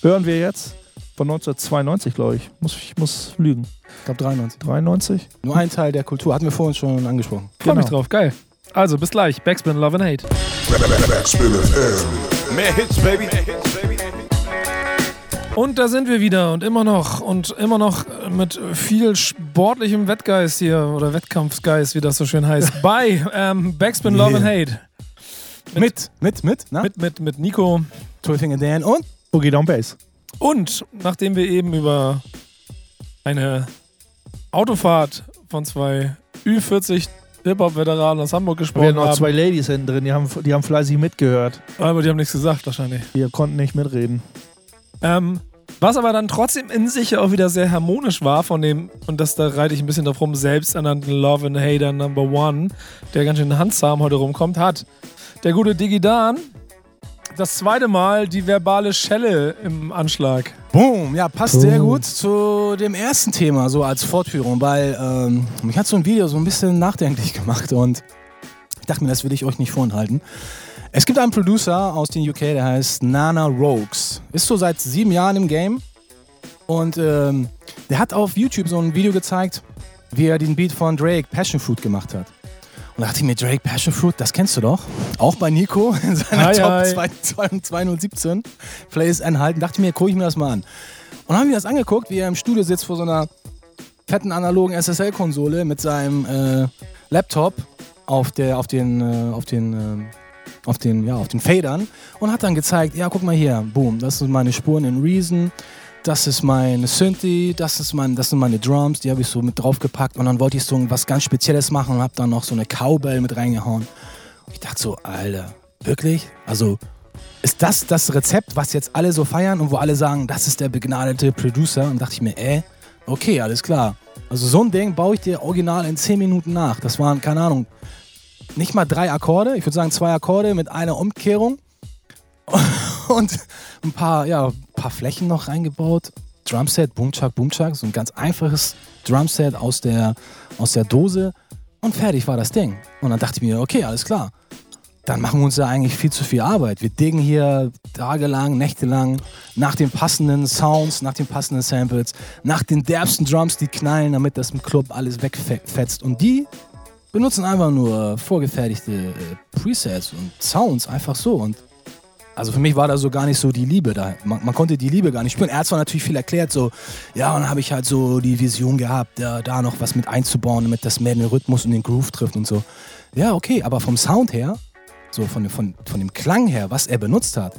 Hören wir jetzt von 1992, glaube ich. Muss, ich muss lügen. Ich glaube 93. 93? Nur ein Teil der Kultur. Hatten wir vorhin schon angesprochen. Freue mich Genau. drauf. Geil. Also, bis gleich. Backspin, Love and Hate. Backspin FM. Mehr Hits, baby. Und da sind wir wieder und immer noch und immer noch mit viel sportlichem Wettgeist hier oder Wettkampfgeist, wie das so schön heißt, bei ähm, Backspin Love and Hate. Mit, mit, mit, na? Mit, mit, mit Nico. Finger Dan und Boogie Down Bass. Und nachdem wir eben über eine Autofahrt von zwei Ü40 Hip-Hop-Veteranen aus Hamburg Wir gesprochen hatten noch haben, zwei Ladies hinten drin, die haben, die haben fleißig mitgehört. aber die haben nichts gesagt wahrscheinlich. Die konnten nicht mitreden. Ähm, was aber dann trotzdem in sich auch wieder sehr harmonisch war von dem, und das da reite ich ein bisschen drauf rum, selbsternannten Love and Hater Number One, der ganz schön handsam heute rumkommt, hat der gute Digidan das zweite Mal die verbale Schelle im Anschlag. Boom, ja, passt sehr gut zu dem ersten Thema, so als Fortführung, weil ähm, mich hat so ein Video so ein bisschen nachdenklich gemacht und ich dachte mir, das will ich euch nicht vorenthalten. Es gibt einen Producer aus den UK, der heißt Nana Rogues. Ist so seit sieben Jahren im Game und ähm, der hat auf YouTube so ein Video gezeigt, wie er den Beat von Drake Passion Fruit gemacht hat. Und da dachte ich mir, Drake Passion Fruit, das kennst du doch. Auch bei Nico in seiner Hi, Top hi. 2 2 2017 Plays enthalten. Dachte ich mir, gucke ich mir das mal an. Und dann haben wir das angeguckt, wie er im Studio sitzt vor so einer fetten analogen SSL-Konsole mit seinem äh, Laptop auf, der, auf den, äh, auf den, äh, auf den, ja, auf den Fadern und hat dann gezeigt, ja, guck mal hier, boom, das sind meine Spuren in Reason, das ist mein Synthi, das, ist mein, das sind meine Drums, die habe ich so mit draufgepackt und dann wollte ich so was ganz Spezielles machen und habe dann noch so eine Cowbell mit reingehauen. Und ich dachte so, Alter, wirklich? Also ist das das Rezept, was jetzt alle so feiern und wo alle sagen, das ist der begnadete Producer? Und dachte ich mir, äh, okay, alles klar. Also so ein Ding baue ich dir original in 10 Minuten nach. Das waren, keine Ahnung, nicht mal drei Akkorde, ich würde sagen zwei Akkorde mit einer Umkehrung und ein paar, ja, paar Flächen noch reingebaut. Drumset, Boomchuck, Boomchuck, so ein ganz einfaches Drumset aus der, aus der Dose und fertig war das Ding. Und dann dachte ich mir, okay, alles klar. Dann machen wir uns ja eigentlich viel zu viel Arbeit. Wir diggen hier tagelang, nächtelang nach den passenden Sounds, nach den passenden Samples, nach den derbsten Drums, die knallen, damit das im Club alles wegfetzt. Und die benutzen einfach nur vorgefertigte äh, Presets und Sounds einfach so. Und also für mich war da so gar nicht so die Liebe da. Man, man konnte die Liebe gar nicht spüren. Er hat zwar natürlich viel erklärt, so, ja, und dann habe ich halt so die Vision gehabt, da, da noch was mit einzubauen, damit das mehr den Rhythmus und den Groove trifft und so. Ja, okay, aber vom Sound her, so von, von, von dem Klang her, was er benutzt hat,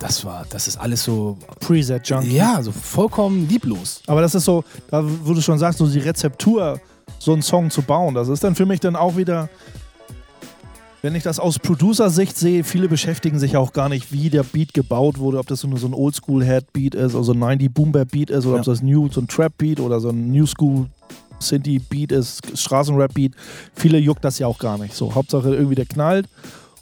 das war, das ist alles so, Preset Junkie. ja, so vollkommen lieblos. Aber das ist so, da wo du schon sagst, so die Rezeptur, so einen Song zu bauen, das ist dann für mich dann auch wieder, wenn ich das aus Producer-Sicht sehe, viele beschäftigen sich auch gar nicht, wie der Beat gebaut wurde, ob das so nur so ein Oldschool-Head-Beat ist, oder so ein 90 Boom-Bap-Beat ist, oder Ja. ob das New, so ein Trap-Beat oder so ein New School Synthie-Beat ist, Straßenrap-Beat. Viele juckt das ja auch gar nicht. So, Hauptsache irgendwie der knallt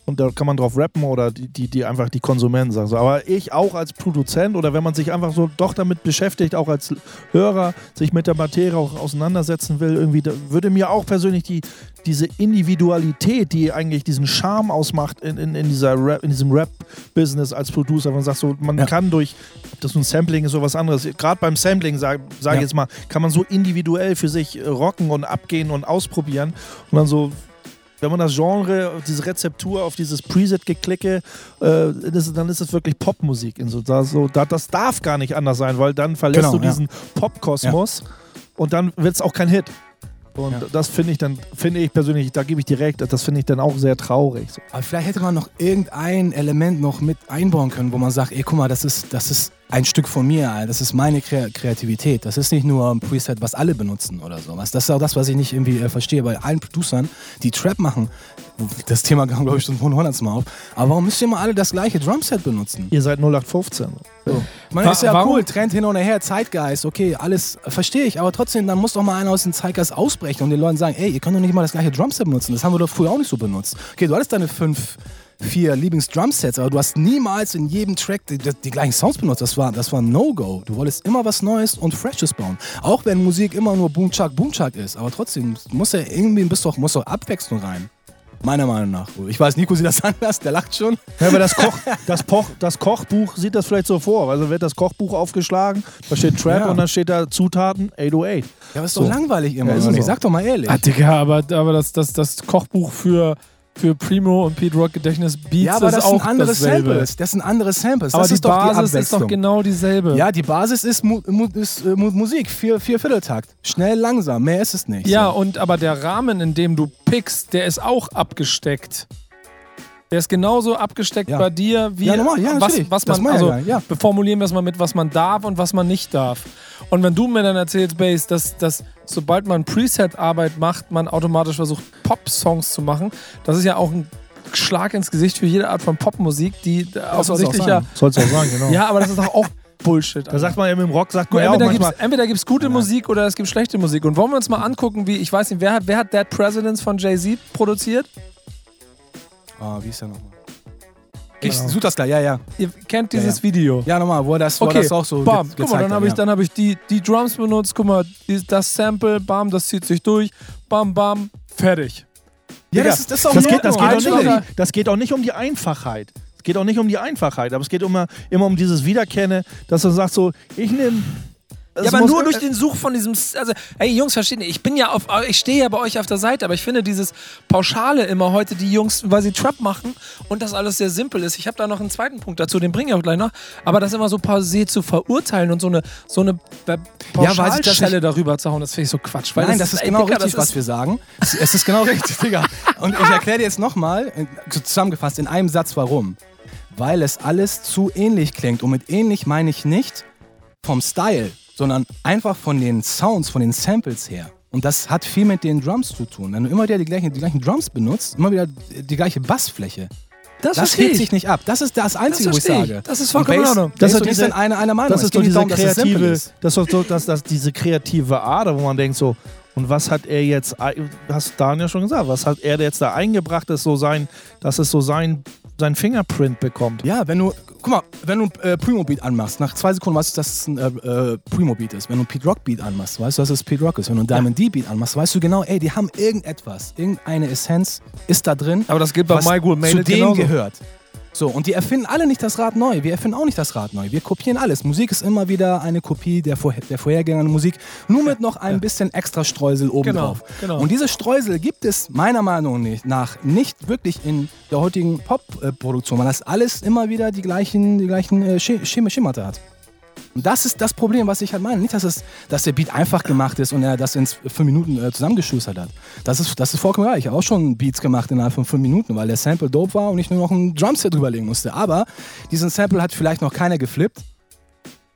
und da kann man drauf rappen oder die, die, die einfach die Konsumenten sagen. So. Aber ich auch als Produzent oder wenn man sich einfach so doch damit beschäftigt, auch als Hörer, sich mit der Materie auch auseinandersetzen will, irgendwie, würde mir auch persönlich die, diese Individualität, die eigentlich diesen Charme ausmacht in, in, in, dieser Rap, in diesem Rap-Business als Producer, man sagt so, man Ja. kann durch, ob das nun Sampling ist oder was anderes, gerade beim Sampling, sage sag ich Ja. jetzt mal, kann man so individuell für sich rocken und abgehen und ausprobieren und dann so wenn man das Genre, diese Rezeptur auf dieses Preset-Geklicke, äh, das, dann ist es wirklich Popmusik. So, da, so, da, das darf gar nicht anders sein, weil dann verlässt Genau, du ja. diesen Popkosmos und dann wird es auch kein Hit. Und Ja. das finde ich dann, finde ich persönlich, da gebe ich dir recht, das finde ich dann auch sehr traurig. So. Aber vielleicht hätte man noch irgendein Element noch mit einbauen können, wo man sagt, ey, guck mal, das ist, das ist ein Stück von mir, das ist meine Kre Kreativität. Das ist nicht nur ein Preset, was alle benutzen oder sowas. Das ist auch das, was ich nicht irgendwie äh, verstehe bei allen Producern, die Trap machen. Das Thema kam, glaube ich, schon von 100 Mal auf. Aber warum müsst ihr immer alle das gleiche Drumset benutzen? Ihr seid 0815. So. Ich meine, ist ja warum- cool, Trend hin und her, Zeitgeist, okay, alles verstehe ich, aber trotzdem, dann muss doch mal einer aus dem Zeitgeist ausbrechen und den Leuten sagen, ey, ihr könnt doch nicht mal das gleiche Drumset benutzen. Das haben wir doch früher auch nicht so benutzt. Okay, du hattest deine fünf, vier Lieblings-Drumsets, aber du hast niemals in jedem Track die, die, die gleichen Sounds benutzt. Das war, das war ein No-Go. Du wolltest immer was Neues und Freshes bauen. Auch wenn Musik immer nur Boom-Chuck, Boom-Chuck ist, aber trotzdem muss ja irgendwie muss doch, muss doch Abwechslung rein. Meiner Meinung nach. Ich weiß, Nico sieht das anders, der lacht schon. Ja, aber das, Koch, das, Poch, das Kochbuch sieht das vielleicht so vor. Also wird das Kochbuch aufgeschlagen, da steht Trap Ja. und dann steht da Zutaten 808. Ja, aber ist So. doch langweilig immer. Ja, auch. Sag doch mal ehrlich. Ah, Digga, aber, aber das, das, das Kochbuch für, für Primo und Pete Rock Gedächtnis Beats Ja, aber ist das auch sind andere dasselbe. Samples. Das sind andere Samples. Aber das die ist doch die Basis ist doch genau dieselbe. Ja, die Basis ist, Mu Mu ist äh, Mu Musik, vier, vier Vierteltakt. Schnell, langsam, mehr ist es nicht. Ja, So. und aber der Rahmen, in dem du pickst, der ist auch abgesteckt. Der ist genauso abgesteckt Ja. bei dir, wie Ja, normal, ja, was, was Das man, also ja, ja. beformulieren wir es mal mit, was man darf und was man nicht darf. Und wenn du mir dann erzählst, Bass, dass, dass sobald man Preset-Arbeit macht, man automatisch versucht, Pop-Songs zu machen, das ist ja auch ein Schlag ins Gesicht für jede Art von Popmusik, die auch offensichtlich ja. Sollst du auch sagen, genau. Ja, aber das ist doch auch Bullshit. Da sagt man ja mit dem Rock, sagt Guck, man ja auch entweder manchmal, gibt's, entweder gibt's gute Musik oder es gibt schlechte Musik. Und wollen wir uns mal angucken, wie, ich weiß nicht, wer hat, wer hat Dead Presidents von Jay-Z produziert? Ah, wie ist der nochmal? Ich such das gleich, ja, ja. Ihr kennt Ja, dieses ja. Video. Ja, nochmal, wo das, wo Okay, das auch so bam, ge guck mal, dann habe ich, ja. dann hab ich die, die Drums benutzt, guck mal, das Sample, bam, das zieht sich durch, bam, bam, fertig. Ja, das, ist- das ist auch das geht, das, geht Ordnung. auch nicht um die, das geht auch nicht um die Einfachheit. Es geht auch nicht um die Einfachheit, aber es geht immer, immer um dieses Wiederkennen, dass du sagst so, ich nehme... Ja, aber nur durch den Such von diesem. Also, ey, Jungs, versteht ihr, ich bin ja auf. Ich stehe ja bei euch auf der Seite, aber ich finde dieses Pauschale immer heute, die Jungs, weil sie Trap machen und das alles sehr simpel ist. Ich habe da noch einen zweiten Punkt dazu, den bringe ich auch gleich noch. Aber das immer so pausiert zu verurteilen und so eine, so eine Be- Ja, das Pauschalschelle darüber zu hauen, das finde ich so Quatsch. Weil Nein, das ist ey, genau Dicker, richtig, das was ist, wir sagen. Es es ist genau richtig, Digga. Und ich erkläre dir jetzt nochmal, zusammengefasst, in einem Satz, warum. Weil es alles zu ähnlich klingt. Und mit ähnlich meine ich nicht vom Style, sondern einfach von den Sounds, von den Samples her. Und das hat viel mit den Drums zu tun. Wenn du immer wieder die gleichen, die gleichen Drums benutzt, immer wieder die gleiche Bassfläche, Das das hebt ich. sich nicht ab. Das ist das Einzige, wo ich sage. Das ist vollkommen in Ordnung. Das ist diese- eine, einer Meinung. Das ist nicht diese darum, kreative, ist. das ist so, dass, dass diese kreative Ader, wo man denkt so, und was hat er jetzt, hast Daniel schon gesagt, was hat er jetzt da eingebracht, dass, so sein, dass es so sein, sein Fingerprint bekommt? Ja, wenn du, guck mal, wenn du ein äh, Primo-Beat anmachst, nach zwei Sekunden weißt du, dass es ein äh, äh, Primo-Beat ist. Wenn du ein Pete Rock-Beat anmachst, weißt du, dass es Pete Rock ist. Wenn du ein Diamond D-Beat anmachst, weißt du genau, ey, die haben irgendetwas, irgendeine Essenz ist da drin, Aber das gilt bei was My Good Made zu dem genauso. gehört. So, und die erfinden alle nicht das Rad neu. Wir erfinden auch nicht das Rad neu. Wir kopieren alles. Musik ist immer wieder eine Kopie der, vorher, der vorhergehenden Musik, nur mit noch ein bisschen extra Streusel obendrauf. genau. Und diese Streusel gibt es meiner Meinung nach nicht wirklich in der heutigen Pop-Produktion, weil das alles immer wieder die gleichen, die gleichen äh, Sch- Schema- Schemata hat. Und das ist das Problem, was ich halt meine. Nicht, dass, es, dass der Beat einfach gemacht ist und er das in fünf Minuten äh, zusammengeschustert hat. Das ist, das ist vollkommen reich. Ich habe auch schon Beats gemacht innerhalb von fünf Minuten, weil der Sample dope war und ich nur noch ein Drumset drüberlegen musste. Aber diesen Sample hat vielleicht noch keiner geflippt.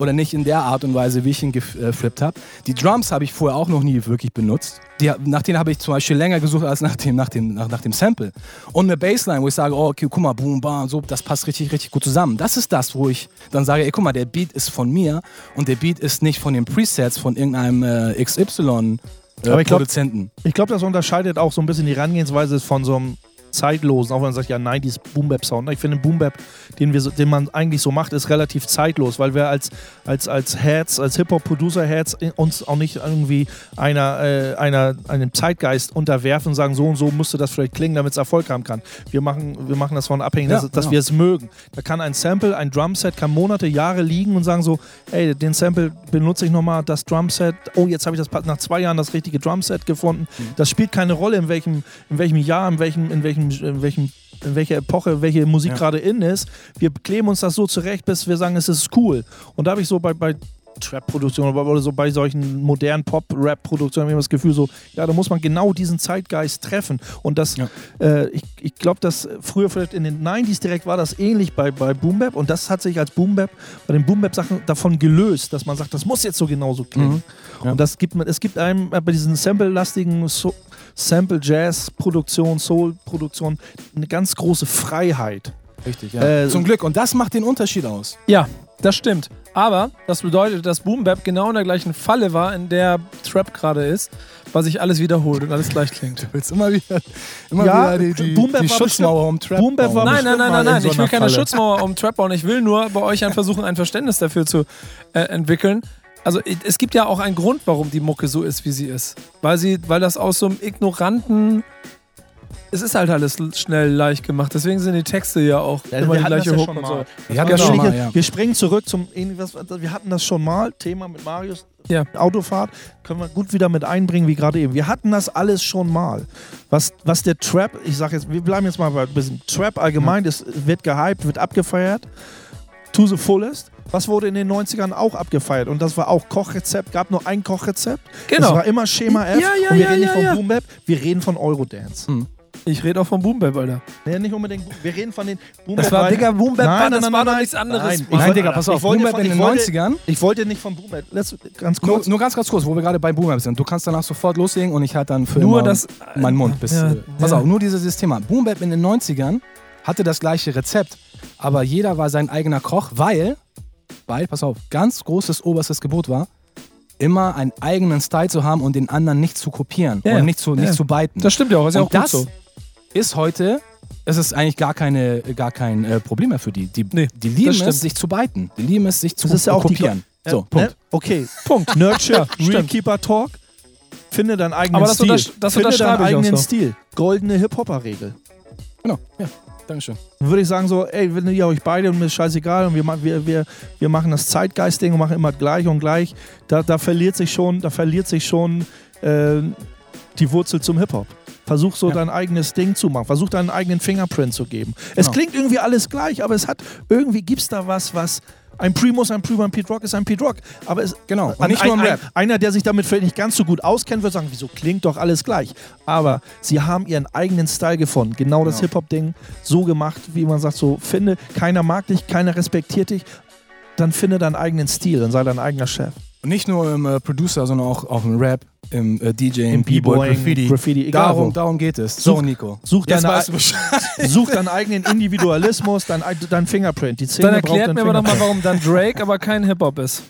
Oder nicht in der Art und Weise, wie ich ihn geflippt habe. Die Drums habe ich vorher auch noch nie wirklich benutzt. Die, nach denen habe ich zum Beispiel länger gesucht als nach dem, nach, dem, nach, nach dem Sample. Und eine Bassline, wo ich sage, oh, okay, guck mal, boom, bam, so, das passt richtig, richtig gut zusammen. Das ist das, wo ich dann sage, ey, guck mal, der Beat ist von mir und der Beat ist nicht von den Presets von irgendeinem äh, XY äh, Aber ich glaub- Produzenten. Ich glaube, das unterscheidet auch so ein bisschen die Herangehensweise von so einem zeitlosen, auch wenn man sagt, ja, 90s Boom-Bap-Sound. Ich finde, den Boom-Bap, den, wir so, den man eigentlich so macht, ist relativ zeitlos, weil wir als, als, als Heads, als Hip-Hop-Producer-Heads uns auch nicht irgendwie einer, äh, einer, einem Zeitgeist unterwerfen und sagen, so und so müsste das vielleicht klingen, damit es Erfolg haben kann. Wir machen, wir machen das von abhängig, Ja, dass, dass wir es mögen. Da kann ein Sample, ein Drumset, kann Monate, Jahre liegen und sagen so, ey, den Sample benutze ich nochmal, das Drumset, oh, jetzt habe ich das nach zwei Jahren das richtige Drumset gefunden. Mhm. Das spielt keine Rolle, in welchem, in welchem Jahr, in welchem, in welchem, in welchem in welcher Epoche, welche Musik Ja. gerade in ist. Wir kleben uns das so zurecht, bis wir sagen, es ist cool. Und da habe ich so bei, bei Trap-Produktionen oder so bei solchen modernen Pop-Rap-Produktionen habe ich immer das Gefühl so, ja, da muss man genau diesen Zeitgeist treffen. Und das, Ja. äh, ich, ich glaube, dass früher vielleicht in den 90s direkt war das ähnlich bei, bei Boom Bap und das hat sich als Boom Bap, bei den Boom Bap Sachen davon gelöst, dass man sagt, das muss jetzt so genauso klingen. Mhm. Ja. Und das gibt man, es gibt einem äh, bei diesen Sample-lastigen so Sample Jazz Produktion, Soul Produktion eine ganz große Freiheit. Richtig, ja. Äh, Zum Glück. Und das macht den Unterschied aus. Ja, das stimmt. Aber das bedeutet, dass Boom Bap genau in der gleichen Falle war, in der Trap gerade ist, weil sich alles wiederholt und alles gleich klingt. Du willst immer wieder, immer Ja, wieder die, die, Boom Bap die war Schutzmauer um Trap Boom Bap bauen. Nein, nein, nein, nein, nein. in so Ich will keine Falle. Schutzmauer um Trap bauen. Ich will nur bei euch ein versuchen, ein Verständnis dafür zu äh, entwickeln. Also es gibt ja auch einen Grund, warum die Mucke so ist, wie sie ist. Weil sie, weil das aus so einem ignoranten. Es ist halt alles schnell leicht gemacht. Deswegen sind die Texte ja auch Ja, immer wir die gleiche Hook und so. Mal, ja. Wir springen zurück zum wir hatten das schon mal Thema mit Marius Ja. Autofahrt können wir gut wieder mit einbringen wie gerade eben. Wir hatten das alles schon mal. Was was der Trap, ich sage jetzt, wir bleiben jetzt mal bei ein bisschen Trap allgemein, das wird gehypt, wird abgefeiert. To the fullest. Was wurde in den 90ern auch abgefeiert? Und das war auch Kochrezept, gab nur ein Kochrezept. Genau. Das war immer Schema F. Ja, ja, und wir ja, reden nicht von ja. Boom Bap, wir reden von Eurodance. Ich rede auch vom Boom Bap, Alter. Nee, nicht unbedingt. Wir reden von den Boom Das war, Digga, Boom Bap, Nein, nein, das nein, war nein, doch nichts anderes. Nein, Mann. Nein, Ich Digga, wollte- pass auf. ich wollte Boom Bap von- in ich den wollte- 90ern. Ich wollte nicht von Boom Bap. Let's, ganz Nur, kurz. nur ganz, ganz kurz, wo wir gerade bei Boom Bap sind. Du kannst danach sofort loslegen und ich halte dann für Nur das- meinen Mund. Bis, Ja, äh, pass auf, nur dieses, dieses Thema. Boom Bap in den 90ern hatte das gleiche Rezept, aber jeder war sein eigener Koch, weil, weil, pass auf, ganz großes oberstes Gebot war, immer einen eigenen Style zu haben und den anderen nicht zu kopieren Ja, und nicht zu, Ja. nicht zu biten. Das stimmt ja auch, ist ja auch und gut das so. ist heute, es ist eigentlich gar, keine, gar kein äh, Problem mehr für die. Die, Nee, die lieben es, sich zu biten. Die lieben es, sich zu Das ist ja auch die- kopieren. Äh, so, ne? Punkt. Okay, Punkt. Nurture. Realkeeper Talk. Finde deinen eigenen Aber das Stil. untersch- das Finde deinen eigenen. Stil. Goldene Hip-Hopper-Regel. Genau, ja, Dankeschön. Würde ich sagen so, ey, wenn ihr euch beide und mir ist scheißegal und wir, wir, wir, wir machen das Zeitgeist-Ding und machen immer gleich und gleich, da, da verliert sich schon, da verliert sich schon äh, die Wurzel zum Hip-Hop. Versuch so Ja. dein eigenes Ding zu machen. Versuch deinen eigenen Fingerprint zu geben. Es Genau. klingt irgendwie alles gleich, aber es hat, irgendwie gibt es da was, was ein Primo ist ein Primo, ein Pete Rock ist ein Pete Rock. Aber es, Genau, und nicht nur im ein, Rap. Ein, einer, der sich damit vielleicht nicht ganz so gut auskennt, wird sagen, wieso klingt doch alles gleich. Aber sie haben ihren eigenen Style gefunden. Genau das Genau. Hip-Hop-Ding so gemacht, wie man sagt, so finde, keiner mag dich, keiner respektiert dich, dann finde deinen eigenen Stil, dann sei dein eigener Chef. Und nicht nur im äh, Producer, sondern auch, auch im Rap. im äh, DJ, Im B-Boying, Graffiti. Graffiti, egal darum, wo. darum geht es. So, Such- Nico. such deine- weißt du. Such deinen eigenen Individualismus, dein, dein Fingerprint. Die Szene Dann erklärt mir aber doch mal, warum dann Drake aber kein Hip-Hop ist.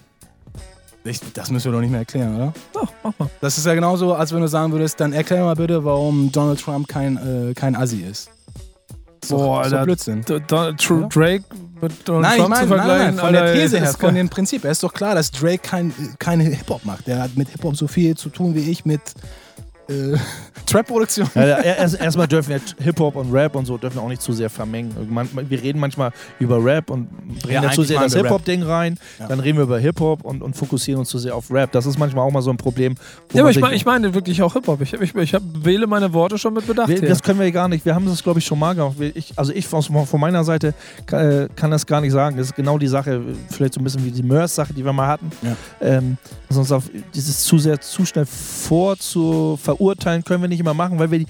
Ich, das müssen wir doch nicht mehr erklären, oder? Doch, mach mal. Das ist ja genauso, als wenn du sagen würdest, dann erklär mal bitte, warum Donald Trump kein, äh, kein Assi ist. Boah, Alter. Blödsinn. D- D- Tr- Ja. Drake mit Donald Nein, ich Trump meine, zu nein, nein, vergleichen. nein, von der These her, ist von dem Prinzip. her ist doch klar, dass Drake kein, keine Hip-Hop macht. Der hat mit Hip-Hop so viel zu tun wie ich mit äh, Trap-Produktion. Ja, ja, erst- Erstmal dürfen wir Hip-Hop und Rap und so dürfen wir auch nicht zu sehr vermengen. Man, wir reden manchmal über Rap und bringen Ja, da zu sehr das Hip-Hop-Ding rein. Ja. Dann reden wir über Hip-Hop und, und fokussieren uns zu sehr auf Rap. Das ist manchmal auch mal so ein Problem. Ja, aber ich, mein, ich meine wirklich auch Hip-Hop. Ich, ich, ich hab, wähle meine Worte schon mit Bedacht wir, das können wir gar nicht. Wir haben das, glaube ich, schon mal gemacht. Ich, also ich von, von meiner Seite kann, äh, kann das gar nicht sagen. Das ist genau die Sache, vielleicht so ein bisschen wie die Mörs-Sache, die wir mal hatten. Ja. Ähm, uns auf dieses zu sehr, zu schnell vorzu verurteilen, können wir nicht immer machen, weil wir die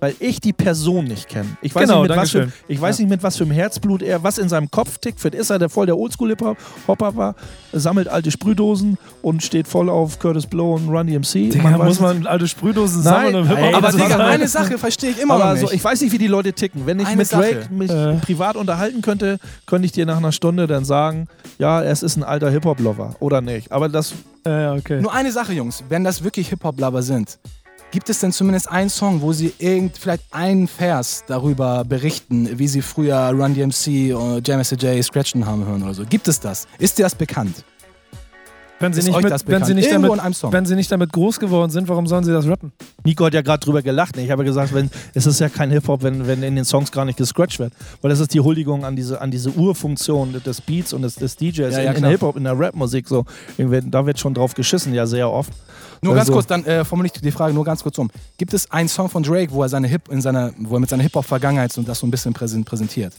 weil ich die Person nicht kenne. Ich weiß, Genau, nicht, mit was für, ich weiß nicht, mit was für einem Herzblut er, was in seinem Kopf tickt. Vielleicht ist er der voll der Oldschool-Hopper war, sammelt alte Sprühdosen und steht voll auf Curtis Blow und Run DMC. Digga, Man muss man alte Sprühdosen Nein, sammeln und ey, Hip-Hop? Aber Digga, eine Sache verstehe ich immer aber noch also, nicht. ich weiß nicht, wie die Leute ticken. Wenn ich Eine mit Drake Sache. mich Äh. privat unterhalten könnte, könnte ich dir nach einer Stunde dann sagen, ja, es ist ein alter Hip-Hop-Lover oder nicht. Aber das, Ja, ja, okay. Nur eine Sache, Jungs. Wenn das wirklich Hip-Hop-Lover sind, gibt es denn zumindest einen Song, wo sie irgend, vielleicht einen Vers darüber berichten, wie sie früher Run DMC oder James J. Scratchen haben hören oder so? Gibt es das? Ist dir das bekannt? Wenn sie, Ist nicht mit, wenn, sie nicht Irgendwo damit, wenn sie nicht damit groß geworden sind, warum sollen sie das rappen? Nico hat ja gerade drüber gelacht. Ne? Ich habe ja gesagt, wenn, es ist ja kein Hip-Hop, wenn, wenn in den Songs gar nicht gescratcht wird. Weil das ist die Huldigung an diese, an diese Urfunktion des Beats und des, des DJs Ja, ja, in, Hip-Hop, in der Rap-Musik. So. Da wird schon drauf geschissen, ja, sehr oft. Nur ganz Also- kurz, dann äh, formuliere ich die Frage nur ganz kurz um. Gibt es einen Song von Drake, wo er seine Hip in seiner, wo er mit seiner Hip-Hop-Vergangenheit so das so ein bisschen präsent, präsentiert?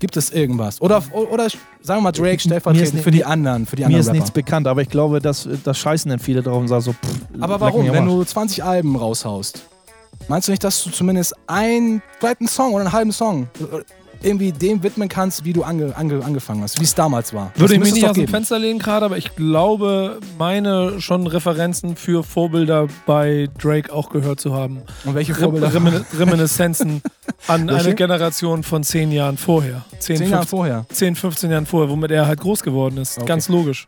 Gibt es irgendwas? Oder, oder sagen wir mal Drake Mir ist stellvertretend für die anderen, für die Mir anderen ist Rapper. nichts bekannt, aber ich glaube, dass, das scheißen dann viele drauf und sagen so, pff, Aber warum? Wenn du 20 Alben raushaust, meinst du nicht, dass du zumindest einen zweiten Song oder einen halben Song äh, irgendwie dem widmen kannst, wie du ange, ange, angefangen hast, wie es damals war? Das Würde ich mich nicht aus dem. Fenster lehnen gerade, aber ich glaube, meine schon Referenzen für Vorbilder bei Drake auch gehört zu haben. Und welche Vorbilder? Remin Reminiszenzen an Welche? eine Generation von zehn Jahren vorher. Zehn, Zehn Jahre 15, vorher. 10, 15 Jahren vorher, womit er halt groß geworden ist. Okay. Ganz logisch.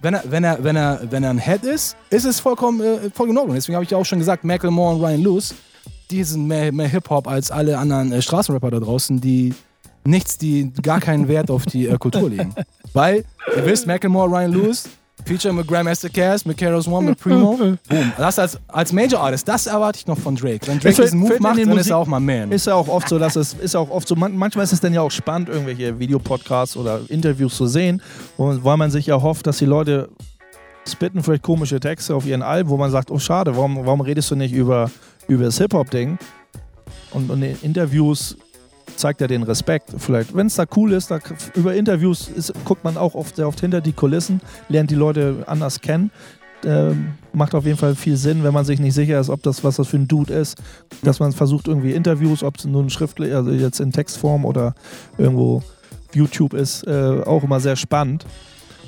Wenn er, wenn, er, wenn, er, wenn er ein Head ist, ist es vollkommen, äh, vollkommen in Ordnung. Deswegen habe ich ja auch schon gesagt, Macklemore und Ryan Lewis, die sind mehr, mehr Hip-Hop als alle anderen äh, Straßenrapper da draußen, die nichts, die gar keinen Wert auf die äh, Kultur legen. Weil, ihr wisst, Macklemore, Ryan Lewis, Feature mit Grandmaster Cass, mit Keros One, mit Primo. Boom. Das als, als Major Artist, das erwarte ich noch von Drake. Wenn Drake Es diesen Move macht, dann ist Musik- er auch mal Man. Ist ja auch oft so, dass es ist auch oft so, man, manchmal ist es dann ja auch spannend, irgendwelche Videopodcasts oder Interviews zu sehen, und weil man sich ja hofft, dass die Leute spitten vielleicht komische Texte auf ihren Alben, wo man sagt, oh schade, warum, warum redest du nicht über, über das Hip-Hop-Ding? Und, und in Interviews zeigt er den Respekt. Vielleicht, wenn es da cool ist, da, über Interviews ist, guckt man auch oft sehr oft hinter die Kulissen, lernt die Leute anders kennen. Ähm, macht auf jeden Fall viel Sinn, wenn man sich nicht sicher ist, ob das, was das für ein Dude ist, dass man versucht, irgendwie Interviews, ob es nun schriftlich, also jetzt in Textform oder irgendwo YouTube ist, äh, auch immer sehr spannend,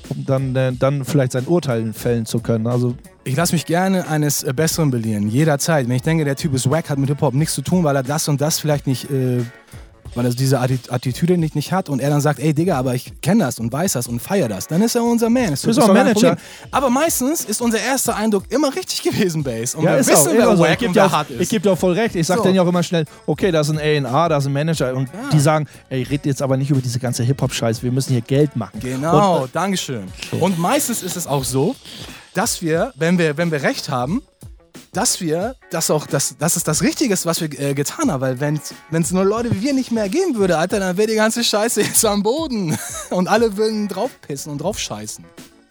um dann, äh, dann vielleicht sein Urteil fällen zu können. Also Ich lasse mich gerne eines äh, Besseren belehren, jederzeit. Wenn ich denke, der Typ ist wack, hat mit Hip-Hop nichts zu tun, weil er das und das vielleicht nicht, äh, weil er diese Atti- Attitüde nicht, nicht hat und er dann sagt, ey Digga, aber ich kenne das und weiß das und feier das, dann ist er unser Man. Ist, Ist auch Manager. Aber meistens ist unser erster Eindruck immer richtig gewesen, Base. Und ja, wir wissen, auch, wer so. Ich wack gebe und dir, wer auch- hart ich ist. geb dir auch voll recht. Ich sag So. denen ja auch immer schnell, okay, da ist ein A&R, da ist ein Manager und die sagen, ey, red jetzt aber nicht über diese ganze Hip-Hop-Scheiß, wir müssen hier Geld machen. Genau, Und, Dankeschön. Und meistens ist es auch so, dass wir, wenn wir, wenn wir recht haben, dass wir das auch, dass, dass es das Richtige ist, was wir äh, getan haben. Weil wenn es nur Leute wie wir nicht mehr geben würde, Alter, dann wäre die ganze Scheiße jetzt am Boden. Und alle würden draufpissen und draufscheißen.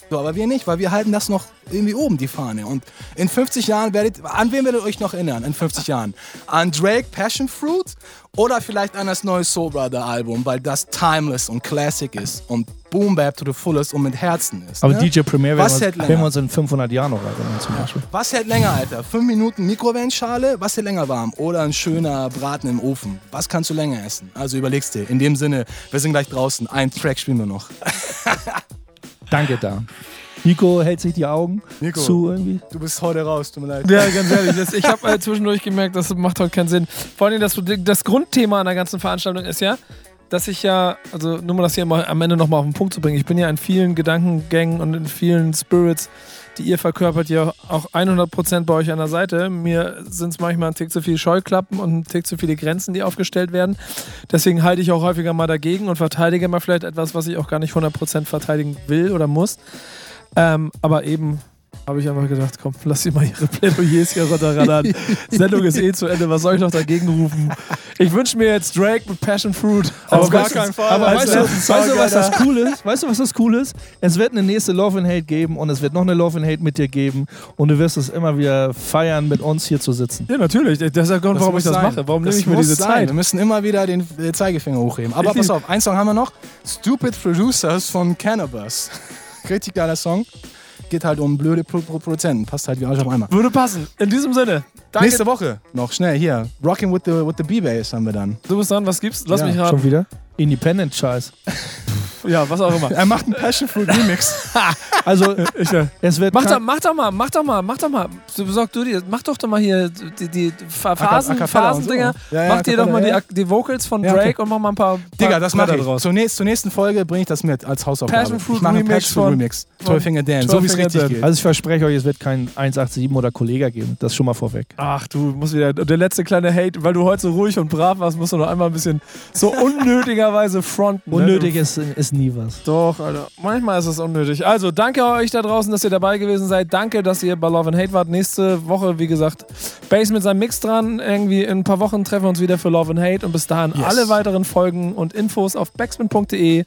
So, aber wir nicht, weil wir halten das noch irgendwie oben, die Fahne. Und in 50 Jahren werdet, an wen werdet ihr euch noch erinnern? In 50 Jahren? An Drake Passion Fruit oder vielleicht an das neue Soul Brother Album, weil das timeless und classic ist und Boom Bap to the fullest und mit Herzen ist. aber ne? DJ Premier werden Was wir, hält uns, länger? werden wir uns in 500 Jahren noch erinnern zum Beispiel. Was hält länger, Alter? Fünf Minuten Mikrowellenschale, was hält länger warm? Oder ein schöner Braten im Ofen? Was kannst du länger essen? Also überlegst dir. In dem Sinne, wir sind gleich draußen. Ein Track spielen wir noch. Danke da. Nico hält sich die Augen Nico. zu irgendwie. Du bist heute raus, tut mir leid. Ja, ganz ehrlich, das, ich habe äh, zwischendurch gemerkt, das macht heute keinen Sinn. Vor allem das, das Grundthema an der ganzen Veranstaltung ist ja, dass ich ja, also nur mal das hier mal am Ende nochmal auf den Punkt zu bringen, ich bin ja in vielen Gedankengängen und in vielen Spirits, die ihr verkörpert, ja auch 100% bei euch an der Seite. Mir sind es manchmal ein Tick zu viele Scheuklappen und ein Tick zu viele Grenzen, die aufgestellt werden. Deswegen halte ich auch häufiger mal dagegen und verteidige mal vielleicht etwas, was ich auch gar nicht 100% verteidigen will oder muss. Ähm, aber eben habe ich einfach gedacht, komm, lass sie mal ihre Plädoyers hier runterradern. Sendung ist eh zu Ende, was soll ich noch dagegen rufen? Ich wünsche mir jetzt Drake mit Passion Fruit. Auf Als gar letzten- keinen Fall. Aber weißt du, weißt du, was das cool ist? Weißt du, was das cool ist? Es wird eine nächste Love and Hate geben und es wird noch eine Love and Hate mit dir geben und du wirst es immer wieder feiern, mit uns hier zu sitzen. Ja, natürlich. Das ist der Grund, warum ich das sein. mache. Warum Das nehme ich mir diese sein. Zeit? Wir müssen immer wieder den Zeigefinger hochheben. Aber Ich pass auf, einen Song haben wir noch. Stupid Producers von Cannabis. Richtig geiler Song. Geht halt um blöde Pro Pro Produzenten. Passt halt wie Arsch auf einmal. Würde passen. In diesem Sinne. Danke. Nächste Woche noch schnell hier. Rocking with the, with the B-Bass haben wir dann. Du bist dran, was gibt's? Lass Ja, mich Schon raten. wieder? Independent-Scheiß. Ja, was auch immer. Er macht einen Passion Fruit Remix. Also, Ich, äh, es wird. mach, doch, mach doch mal, mach doch mal, mach doch mal. So, Besorg du dir, mach doch doch mal hier die, die Phasen, und so. Phasendinger. Ja, ja, mach dir doch mal die, die Vocals von Ja, Drake okay. und mach mal ein paar. Digga, das mache Bretter ich. draus. Zur, nächst, zur nächsten Folge bringe ich das mit als Hausaufgabe. Passion Fruit ich mache einen Remix Passion Fruit von- Remix. von Twelfinger Dan, so wie es 12 Finger richtig geht. Also, ich verspreche euch, es wird kein 187 oder Kollega geben. Das schon mal vorweg. Ach, du musst wieder. Und der letzte kleine Hate, weil du heute so ruhig und brav warst, musst du noch einmal ein bisschen so unnötigerweise fronten. ne? Unnötig ist, ist nie was. Doch, Alter. Manchmal ist es unnötig. Also, danke euch da draußen, dass ihr dabei gewesen seid. Danke, dass ihr bei Love and Hate wart. Nächste Woche, wie gesagt, Base mit seinem Mix dran. Irgendwie in ein paar Wochen treffen wir uns wieder für Love and Hate. Und bis dahin Yes. alle weiteren Folgen und Infos auf backspin.de.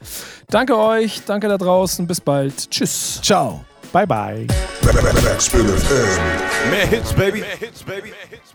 Danke euch, danke da draußen. Bis bald. Tschüss. Ciao. Bye, bye. Backspin FM. Mehr Hits, baby. Mehr Hits, baby. Mehr Hits.